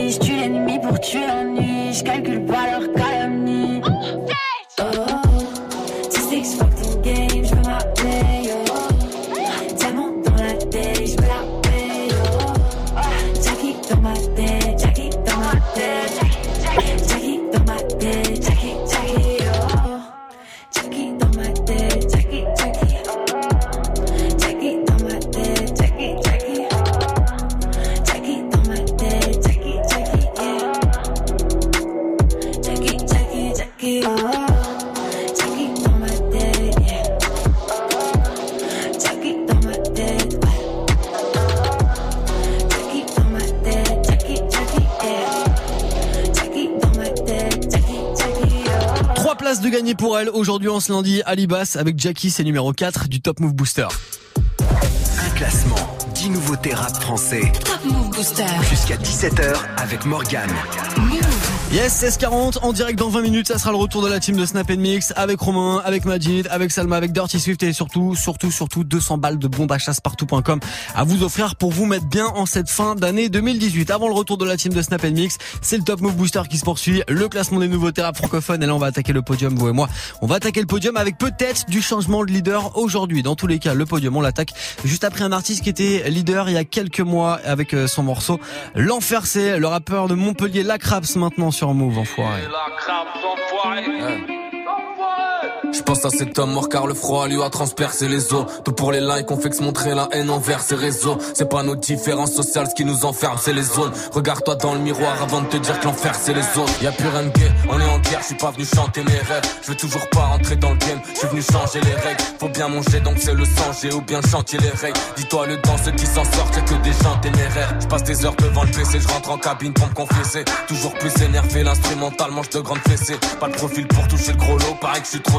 La nuit, je tue l'ennemi pour tuer l'ennui, je calcule pas leur Aujourd'hui, en ce lundi, Alibas avec Jackie, c'est numéro 4 du Top Move Booster. Un classement, 10 nouveautés rap français. Top Move Booster. Jusqu'à 17h avec Morgane. Yes, 1640 en direct dans 20 minutes, ça sera le retour de la team de Snap Mix avec Romain, avec Majid, avec Salma, avec Dirty Swift et surtout, surtout, surtout 200 balles de bons d'achat partout.com à vous offrir pour vous mettre bien en cette fin d'année 2018. Avant le retour de la team de Snap Mix, c'est le Top Move Booster qui se poursuit, le classement des nouveaux rap francophones et là on va attaquer le podium, vous et moi. On va attaquer le podium avec peut-être du changement de leader aujourd'hui. Dans tous les cas, le podium, on l'attaque juste après un artiste qui était leader il y a quelques mois avec euh, son morceau L'Enfer c'est le rappeur de Montpellier, Lacraps maintenant sur Move, enfoiré. Je pense à cet homme mort car le froid lui a transpercé les os. Tout pour les likes, on fait que se montrer la haine envers ces réseaux. C'est pas nos différences sociales ce qui nous enferme, c'est les zones. Regarde-toi dans le miroir avant de te dire que l'enfer c'est les autres. Y a plus rien de gay, on est en guerre, je suis pas venu chanter mes rêves. Je veux toujours pas rentrer dans le game, je suis venu changer les règles. Faut bien manger donc c'est le sang, j'ai ou bien chanter les règles. Dis-toi le temps, ceux qui s'en sortent, y'a que des gens téméraires. Je passe des heures devant le PC, je rentre en cabine pour me confesser. Toujours plus énervé, l'instrumental mange de grandes fessées. Pas de profil pour toucher le gros lot, pareil que je suis trop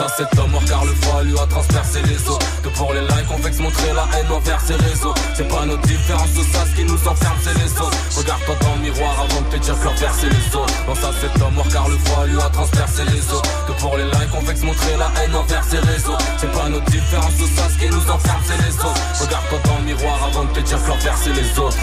À cet homme mort car le froid lui a transpercé les os. Que pour les likes on se montrer la haine envers ces réseaux. C'est pas notre différence ça ce qui nous enferme c'est les autres. Regarde-toi dans le miroir avant de te dire que c'est les autres Pense à cet homme mort car le froid lui a transpercé les os. Que pour les likes on se montrer la haine envers ces réseaux. C'est pas notre différence ça ce qui nous enferme c'est les autres. Regarde-toi dans le miroir avant de te dire que c'est les autres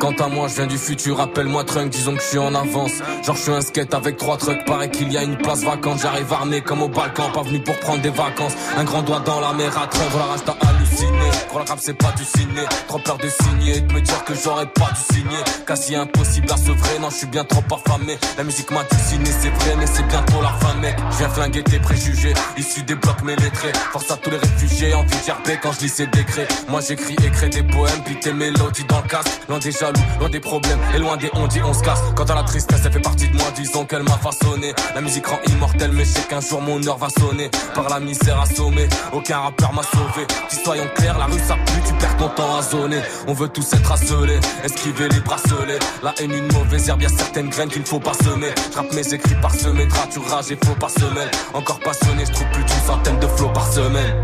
Quant à moi, je viens du futur, appelle-moi Trunk, disons que je suis en avance. Genre, je suis un skate avec trois trucks, paraît qu'il y a une place vacante. J'arrive armé comme au Balkan, pas venu pour prendre des vacances. Un grand doigt dans la mer à Trunk, la rage t'a halluciné. Pour la c'est pas du ciné. Trop peur de signer et de me dire que j'aurais pas dû signer. Quasi impossible à se vrai, non, je suis bien trop affamé. La musique m'a dessiné, c'est vrai, mais c'est bientôt la fin, mec. Je viens flinguer tes préjugés, issus des blocs mais lettrés. Force à tous les réfugiés, envie de gerber quand je lis ces décrets. Moi, j'écris crée des poèmes, puis tes mélodies dans le casque. Loin des loin des problèmes et loin des on dit on se casse. Quant à la tristesse, elle fait partie de moi, disons qu'elle m'a façonné. La musique rend immortelle, mais je sais qu'un jour mon heure va sonner. Par la misère assommée, aucun rappeur m'a sauvé. Si soyons clairs, la rue ça pue, tu perds ton temps à zoner. On veut tous être asselés, esquiver les bracelets. La haine, une mauvaise herbe, y'a certaines graines qu'il ne faut pas semer. J'rappe mes écrits par semaine, tu rage et faux par semaine. Encore passionné, je trouve plus d'une centaine de flots par semaine.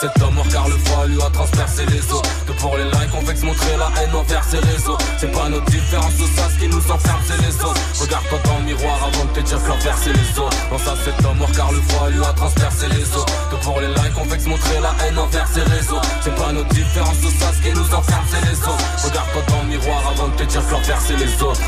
Cet homme mort car le froid lui a transpercé les os. Que pour les likes on se montrer la haine envers ses réseaux. C'est pas notre différence ça ce qui nous enferme c'est les autres Regarde-toi dans le miroir avant de te dire que les autres Pense à cet homme mort car le froid lui a transpercé les os. Que pour les likes on se montrer la haine envers ses réseaux. C'est pas notre différence ça ce qui nous enferme c'est les autres Regarde-toi dans le miroir avant de te dire que les autres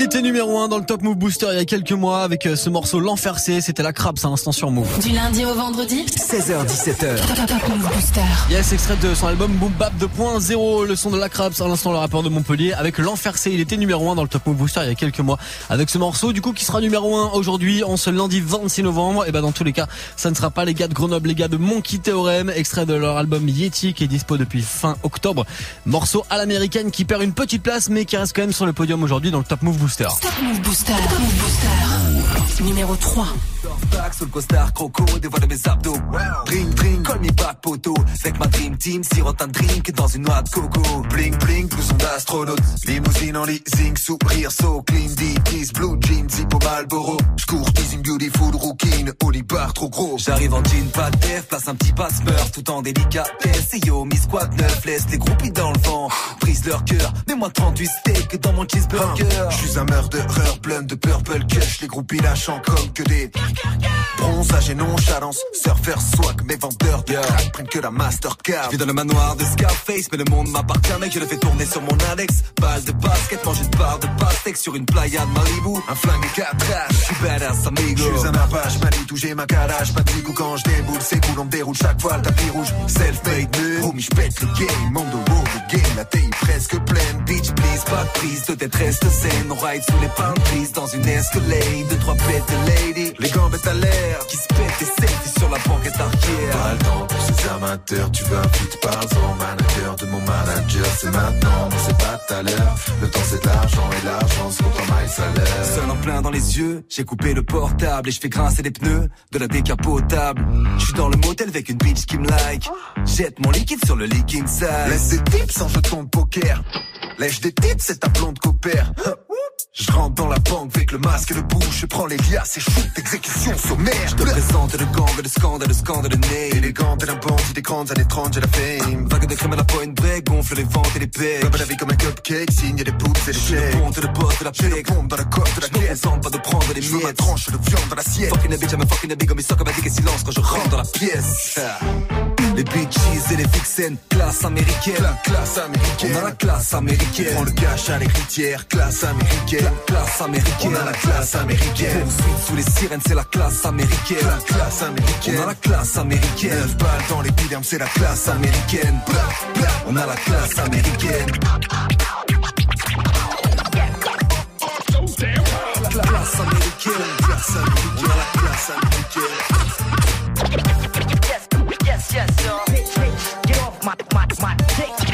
Il Numéro 1 dans le Top Move Booster il y a quelques mois avec euh, ce morceau L'Enfer C. C'était la crabe, ça, instant sur Move. Du lundi au vendredi 16h17h. Top Move Booster. Yes, extrait de son album Boom Bap 2.0, le son de la crabe, à l'instant le rappeur de Montpellier avec L'Enfer C. Il était numéro 1 dans le Top Move Booster il y a quelques mois avec ce morceau, du coup, qui sera numéro 1 aujourd'hui, en ce lundi 26 novembre. Et ben, dans tous les cas, ça ne sera pas les gars de Grenoble, les gars de Monkey Theorem, extrait de leur album Yeti qui est dispo depuis fin octobre. Morceau à l'américaine qui perd une petite place mais qui reste quand même sur le podium aujourd'hui dans le Top Move Booster. Top Move Booster. Top Move Booster. Numéro 3. Back sous le costard, croco, dévoile mes abdos. Drink, drink, call me back, poteau. Avec ma dream team, sirote un drink dans une noix de coco. Bling, bling, blouson d'astronaute. Limousine en leasing, sourire, so clean, DT's, blue jeans, hippo Malboro. J'cours, teasing, beautiful, rookie, Oli bar trop gros. J'arrive en jean, pas de def, place un petit passe-meur, tout en délicatesse. Et yo, mi squad neuf, laisse les groupies dans le vent. Brise leur cœur, mets-moi 38 steaks dans mon cheeseburger. J'suis un murderer, plein de purple kush, les groupies lâchant comme que des. Bronzage et nonchalance, swag, mes vendeurs de crack prennent que la Mastercard. Je dans le manoir de Scarface, mais le monde m'appartient, mec, je le fais tourner sur mon Alex. Balle de basket, mange une barre de pastèque sur une playa de Malibu. Un flingue et quatre je suis badass amigo. Je suis un apache, manie, toucher ma calage, pas de quand je déboule, c'est cool, on me déroule chaque fois le tapis rouge. Self-made, homie, je pète le game, monde au wow, le game, la taille presque pleine. Bitch, please, pas de prise, de tête reste zen, on ride sous les pins dans une escalade, deux trois bêtes lady, les gambettes à l'air, qui se pètent et selfies sur la banquette arrière. Pas le temps pour ces amateurs, tu veux un feat, parle-en, manager de mon manager, c'est maintenant, mais c'est pas tout à l'heure. Le temps c'est de l'argent et l'argent se compte en maille salaire. Seul en plein dans les yeux, j'ai coupé le portable et je fais grincer les pneus de la décapotable. Je suis dans le motel avec une bitch qui me like. Jette mon liquide sur le leaking side. Laisse des tips sans jeton de poker. Lèche des tips, c'est ta blonde copère. Je rentre dans la banque avec le masque et le bouche, je prends les liasses et shoot, exécution sommaire. Je te présente le gang, le scandale, le scandale, le nez. Élégante et la bandit des grandes années 30, j'ai la fame. Vague de crème à la pointe break, gonfle les ventes et les pecs. Comme la vie comme un cupcake, signe des poutres et des chèques. Je monte le boss de la paix, pompe dans la côte de la pièce. Je pas de prendre les miettes. ma tranche de viande dans l'assiette. Fucking I'm a fucking a big, comme il sort comme un dick et silence quand je rentre dans la pièce. Les bitches et les vixens, classe américaine. La classe américaine. On a la classe américaine. On prend le cash à l'héritière, classe américaine. La classe américaine. On a la classe américaine. Poursuite sous les sirènes, c'est la classe américaine. La classe américaine. On a la classe américaine. Neuf balles dans les billes, c'est la classe américaine. On a la classe américaine. La classe américaine. Classe américaine. On a la classe américaine. My, dick.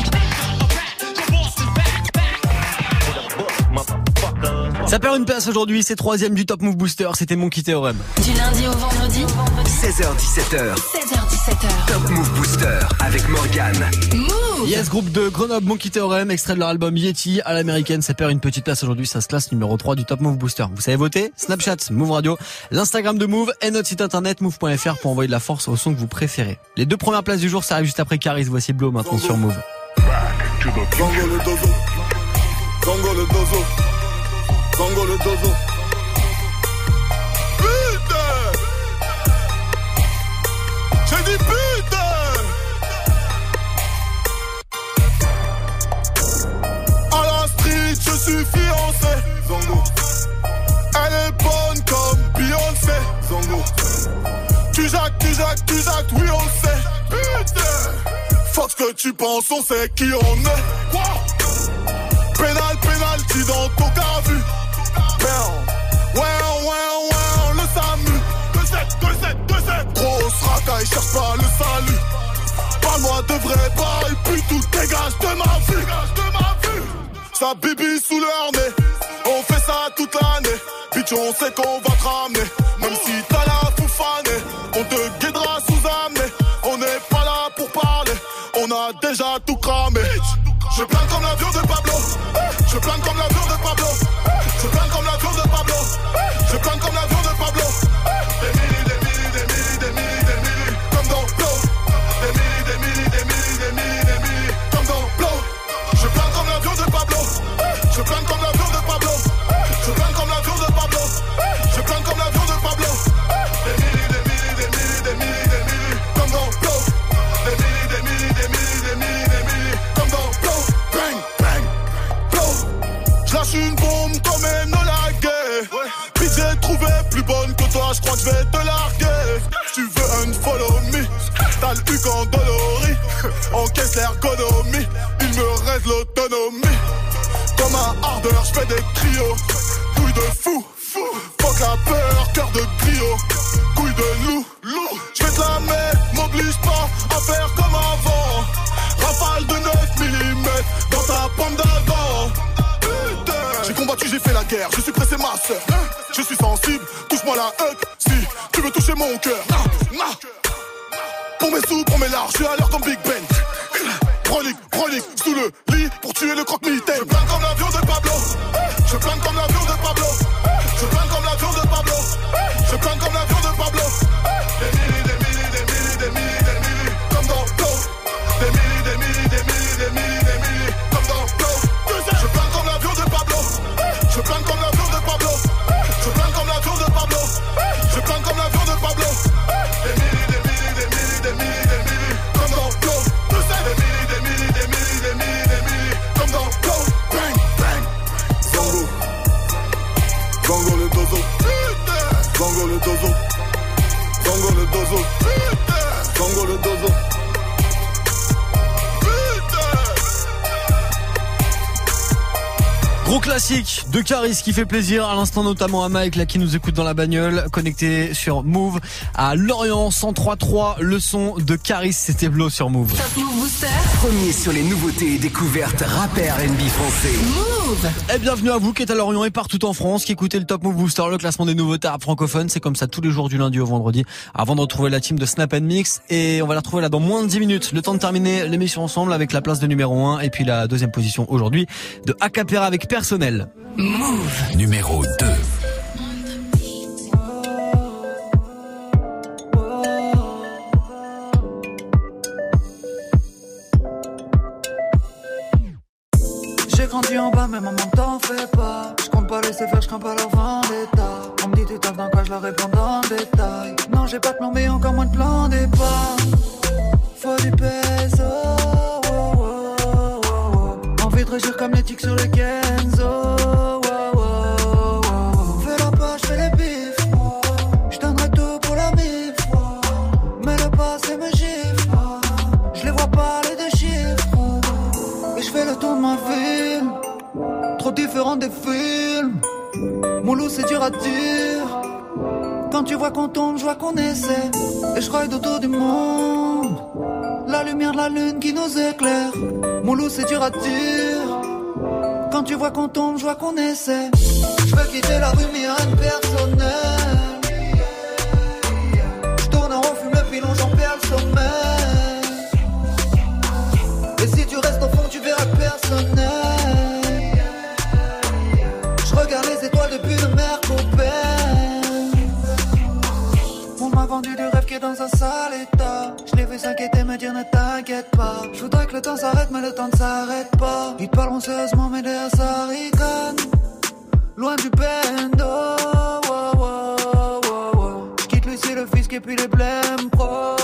Ça perd une place aujourd'hui, c'est troisième du Top Move Booster, c'était mon Théorème. Du lundi au vendredi 16h17h. 16h17h. Top Move Booster avec Morgane. Move Yes, groupe de Grenoble, Monkey Theorem, extrait de leur album Yeti à l'américaine. Ça perd une petite place aujourd'hui, ça se classe numéro 3 du Top Move Booster. Vous savez voter? Snapchat, Move Radio, l'Instagram de Move et notre site internet move.fr pour envoyer de la force au son que vous préférez. Les deux premières places du jour, ça arrive juste après Caris. Voici Blow maintenant sur Move. Zango le dozo. Zango le dozo. Zango le dozo. Suis fiancé. Zango. Elle est bonne comme Beyoncé. Zango. Tu jacques, tu jacques, tu jacques, oui on le sait. Putain ce que tu penses, on sait qui on est. Quoi? Pénal, pénalty dans ton cas vu. Ouais, ouais, ouais, le SAMU. 2-7, 2-7, 2-7. Grosse racaille, cherche pas le salut. Pas-moi de vrai bail, puis tout dégage de ma vue. Dégage de ma. Sa bibi sous nez. On fait ça toute l'année. Bitch, on sait qu'on va te ramener. Même si t'as la foufanée, on te guidera sous amener. On n'est pas là pour parler. On a déjà tout cramé. Je plane comme l'avion de Pablo. Je plane comme l'avion de Pablo. Caris qui fait plaisir à l'instant notamment à Mike là qui nous écoute dans la bagnole connecté sur Move à Lorient 103.3 le son de Caris c'était Blo sur Move. Top Move Booster. Premier sur les nouveautés et découvertes rap et R&B français. Move. Et bienvenue à vous qui êtes à Lorient et partout en France qui écoutez le Top Move Booster le classement des nouveautés rap francophones c'est comme ça tous les jours du lundi au vendredi avant de retrouver la team de Snap Mix et on va la retrouver là dans moins de 10 minutes le temps de terminer l'émission ensemble avec la place de numéro 1 et puis la deuxième position aujourd'hui de Acapera avec personnel. Move. Numéro 2. J'ai grandi en bas, mais maman t'en fais pas. Je compte pas laisser faire, je crains pas leur vendetta. On me dit tu taffes dans quoi, je leur réponds dans le détail. Non, j'ai pas de plan, mais encore moins de plan départ. Faut du peso. oh, oh, oh, oh. Envie de régir comme les tics sur les Kenzo. C'est dur à dire. Quand tu vois qu'on tombe, je vois qu'on essaie. Et je ride autour du monde. La lumière de la lune qui nous éclaire. Mon loup c'est dur à dire. Quand tu vois qu'on tombe, je vois qu'on essaie. Je veux quitter la rue mais de personnel. Je tourne en rond, fume j'en perds le sommeil. Et si tu restes au fond, tu verras personnel. Du rêve qui est dans un sale état. Je l'ai vu s'inquiéter, me dire ne t'inquiète pas. Je voudrais que le temps s'arrête, mais le temps ne s'arrête pas. Ils parleront sérieusement, mais derrière ça ricane. Loin du bendo. wow, wow, wow, wow. Quitte le fisc et puis les blèmes pro.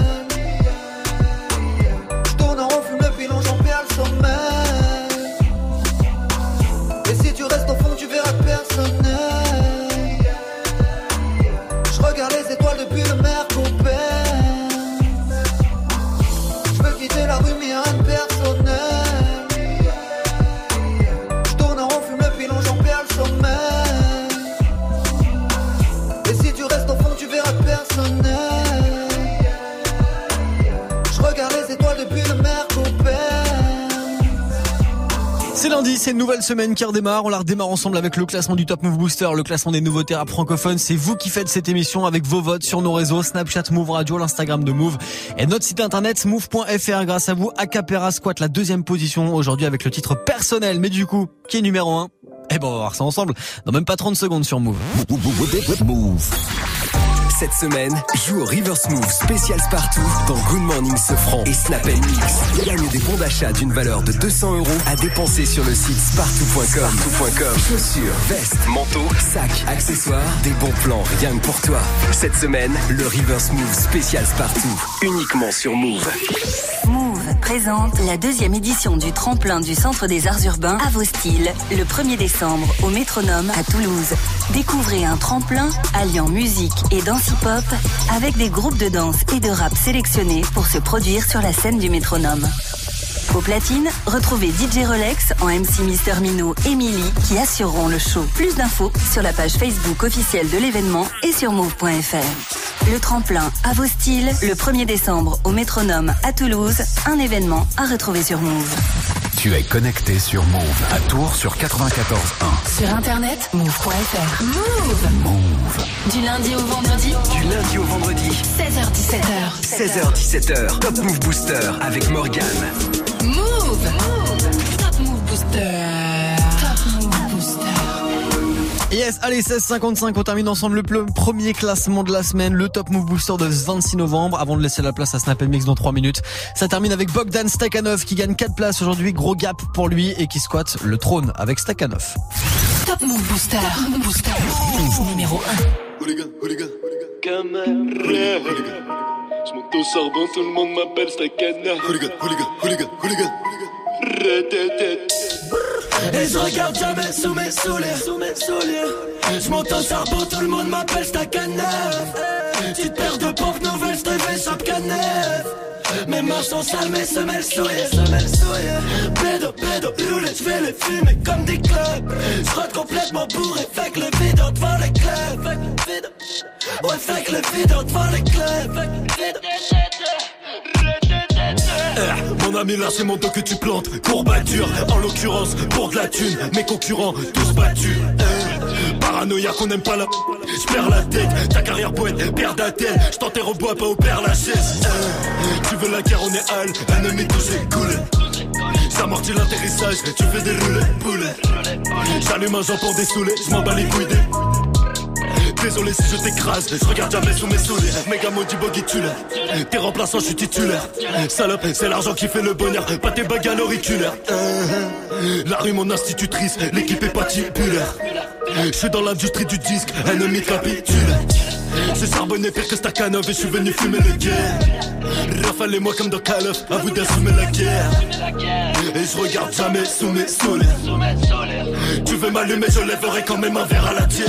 Nouvelle semaine qui redémarre. On la redémarre ensemble avec le classement du Top Move Booster, le classement des nouveautés rap francophones. C'est vous qui faites cette émission avec vos votes sur nos réseaux Snapchat, Move Radio, l'Instagram de Move et notre site internet move.fr. Grâce à vous, Acapera squatte la deuxième position aujourd'hui avec le titre personnel. Mais du coup, qui est numéro 1 Eh ben, on va voir ça ensemble dans même pas 30 secondes sur. Move. Cette semaine, joue au River Smooth spécial Spartoo dans Good Morning Sofran et Snap Mix. Gagne des bons d'achat d'une valeur de 200 euros à dépenser sur le site spartoo.com. Chaussures, vestes, manteaux, sacs, accessoires, des bons plans rien que pour toi. Cette semaine, le River Smooth spécial Spartoo, uniquement sur Move. Présente la deuxième édition du tremplin du Centre des Arts Urbains à vos styles, le 1er décembre au Métronome à Toulouse. Découvrez un tremplin alliant musique et danse hip-hop avec des groupes de danse et de rap sélectionnés pour se produire sur la scène du Métronome. Au platine, retrouvez DJ Rolex en MC Mister Mino et Millie qui assureront le show. Plus d'infos sur la page Facebook officielle de l'événement et sur move.fr. Le tremplin à vos styles, le 1er décembre au Métronome à Toulouse, un événement à retrouver sur Move. Tu es connecté sur Move à Tours sur 94.1. Sur internet, move.fr. Move. Move. Du lundi au vendredi. Du lundi au vendredi. 16h17h. 16h17h. Top Move Booster avec Morgan. Move. Move Yes, allez, 16h55, on termine ensemble le premier classement de la semaine, le Top Move Booster de ce 26 novembre, avant de laisser la place à Snap Mix dans 3 minutes. Ça termine avec Bogdan Stakhanov qui gagne 4 places aujourd'hui, gros gap pour lui et qui squatte le trône avec Stakhanov. Top Move Booster, Booster, numéro 1. Hooligan, hooligan, camarade. Je monte au sorbon, tout le monde m'appelle Stakhanov. Hooligan, hooligan, hooligan, hooligan. Et je regarde jamais sous mes souliers, sous mes souliers. Je monte au tout le monde m'appelle Stakhanov. Petite paire de pompes nouvelles, je te fais canef. Mes mains sont sales, mes semelles souillées, semelles souillées. Pédo, pédo, je vais les fumer comme des clubs. Je complètement bourré, fait que le vide devant les clubs. Le ouais, fait que le vide devant les clubs. Le. Mon ami là c'est mon dos que tu plantes. Courbature en l'occurrence pour de la thune. Mes concurrents tous battus. Paranoïa qu'on aime pas la Je perds la tête. Ta carrière poète perd la tête. Je t'enterre au bois pas au père la chaise. Tu veux la guerre on est hal. Ennemi touché coulé. J'amortis l'atterrissage. Tu fais des roulés poulet. J'allume un jambon dessoulé Je m'en bats les couilles des Désolé si je t'écrase, je regarde jamais sous mes souliers. Méga maudit boggy tulaire. T'es remplaçant, je suis titulaire. Salope, c'est l'argent qui fait le bonheur, pas tes bagues à l'auriculaire. Euh, La rue, mon institutrice, l'équipe est pas titulaire. Je suis dans l'industrie du disque, ennemi capitule. C'est charbonné pire que Stakhanov et je suis venu fumer le guerre. Rafale moi comme dans Call à vous d'assumer la guerre. Et je regarde jamais sous mes souliers. Tu veux m'allumer, je lèverai quand même un verre à la tienne.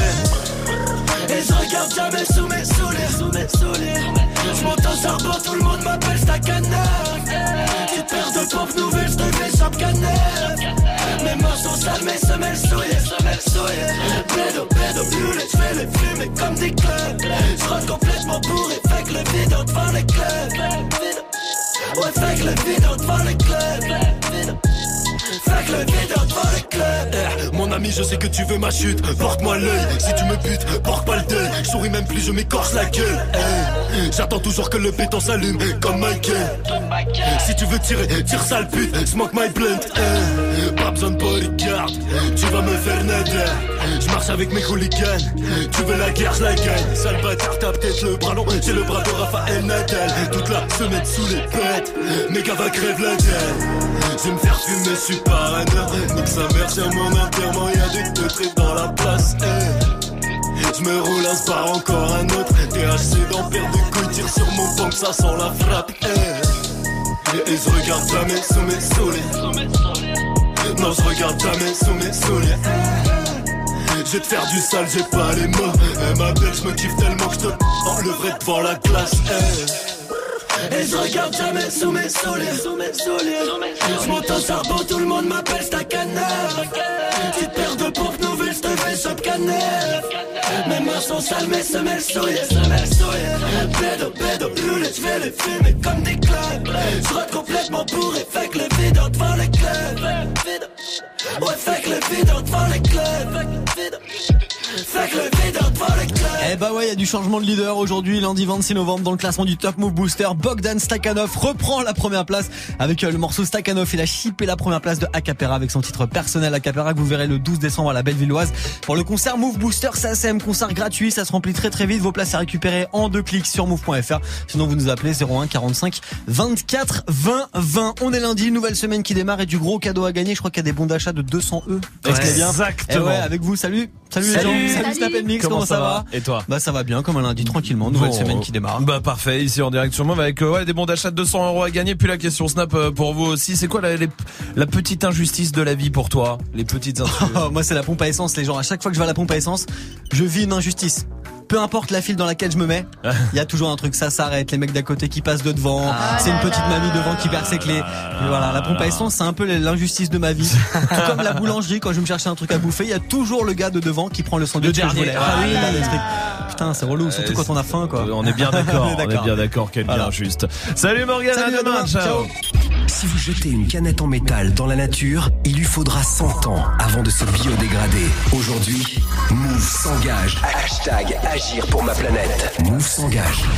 Et je regarde jamais sous mes souliers, sous mes souliers. Je tout le monde m'appelle Stakhanov. Petite paire de pompes nouvelles, je fais chaque canef. Mes mains sont sales, mes semelles souillées, semelles souillées. Pédo, pédo, je fais les fumer comme des clubs. Je rentre complètement bourré, fait le vide devant les clubs. Ouais, fait le vide devant les clubs. Mon ami, je sais que tu veux ma chute. Porte-moi l'œil, si tu me butes, porte pas le deuil. Souris même plus, je m'écorche la gueule. Eh, J'attends toujours que le béton s'allume, comme Michael. Si tu veux tirer, tire sale pute, smoke my blunt. Eh, Pas besoin bodyguard, tu vas me faire nader. Je marche avec mes hooligans, tu veux la guerre, je la gagne. Sale bâtard, t'as peut-être le bras long, j'ai le bras de Raphaël Nadal. Toute la semaine sous les pètes, gars va crève la gueule. Je vais me faire fumer, je suis parano. Nique sa mère, c'est mon enterrement, y'a des teutrés dans la place. eh. Je me roule un spar, encore un autre. THC dans paire de couilles, tire sur mon pompe, ça sent la frappe. eh. Et je regarde jamais sous mes souliers. Non, je regarde jamais sous mes souliers. Je vais te faire du sale, j'ai pas les mots. Eh, ma belle, je me kiffe tellement que je te enlèverai devant la classe. eh. Et je regarde jamais sous mes souliers, sous mes. Je monte au charbon, tout le monde m'appelle Stakhanov. Petite paire de pompes nouvelles, je te fais canef. Mes mains sont sales, mes semelles souillées, semelles souillées. Pédo, pédo, les fumer comme des clubs. Je complètement bourré, fait que le vide devant les clubs. Fait que le vide le vide devant les clubs. Eh bah ouais, il y a du changement de leader aujourd'hui, lundi 26 novembre, dans le classement du Top Move Booster. Bogdan Stakhanov reprend la première place avec euh, le morceau Stakhanov. Il a chippé la première place de Acapera avec son titre personnel Acapera que vous verrez le 12 décembre à la Bellevilloise pour le concert Move Booster SACM. Concert gratuit, ça se remplit très très vite. Vos places à récupérer en deux clics sur move.fr. Sinon, vous nous appelez 01 45 24 20 20. On est lundi, nouvelle semaine qui démarre et du gros cadeau à gagner. Je crois qu'il y a des bons d'achat de 200 E. Est-ce bien? Exactement. Eh ouais, avec vous, salut. Salut, les Salut. gens. Salut Salut. Snap and Mix, comment, ça va Et toi Bah ça va bien, comme un lundi tranquillement, nouvelle Bon, semaine qui démarre. Bah parfait, ici en direct sur Move avec euh, ouais, des bons d'achat de 200 euros à gagner. Puis la question Snap euh, pour vous aussi, c'est quoi la, les- la petite injustice de la vie pour toi Les petites injustices Oh, Moi, c'est la pompe à essence, les gens. À chaque fois que je vais à la pompe à essence, je vis une injustice. Peu importe la file dans laquelle je me mets, il y a toujours un truc, ça s'arrête, les mecs d'à côté qui passent de devant, Ah. c'est une petite mamie devant qui perd ses clés. Et voilà, la pompe à essence, c'est un peu l'injustice de ma vie. Tout comme la boulangerie, quand je me chercher un truc à bouffer, il y a toujours le gars de devant qui prend le sandwich Le que je dernier. voulais. Ah oui. Putain, c'est relou, surtout quand on a faim, quoi. On est bien d'accord, on est bien d'accord qu'elle Voilà. vient juste. Salut Morgane, Salut, à demain. Ciao. Si vous jetez une canette en métal dans la nature, il lui faudra 100 ans avant de se biodégrader. Aujourd'hui, Move s'engage. Hashtag Agir pour ma planète. Move s'engage.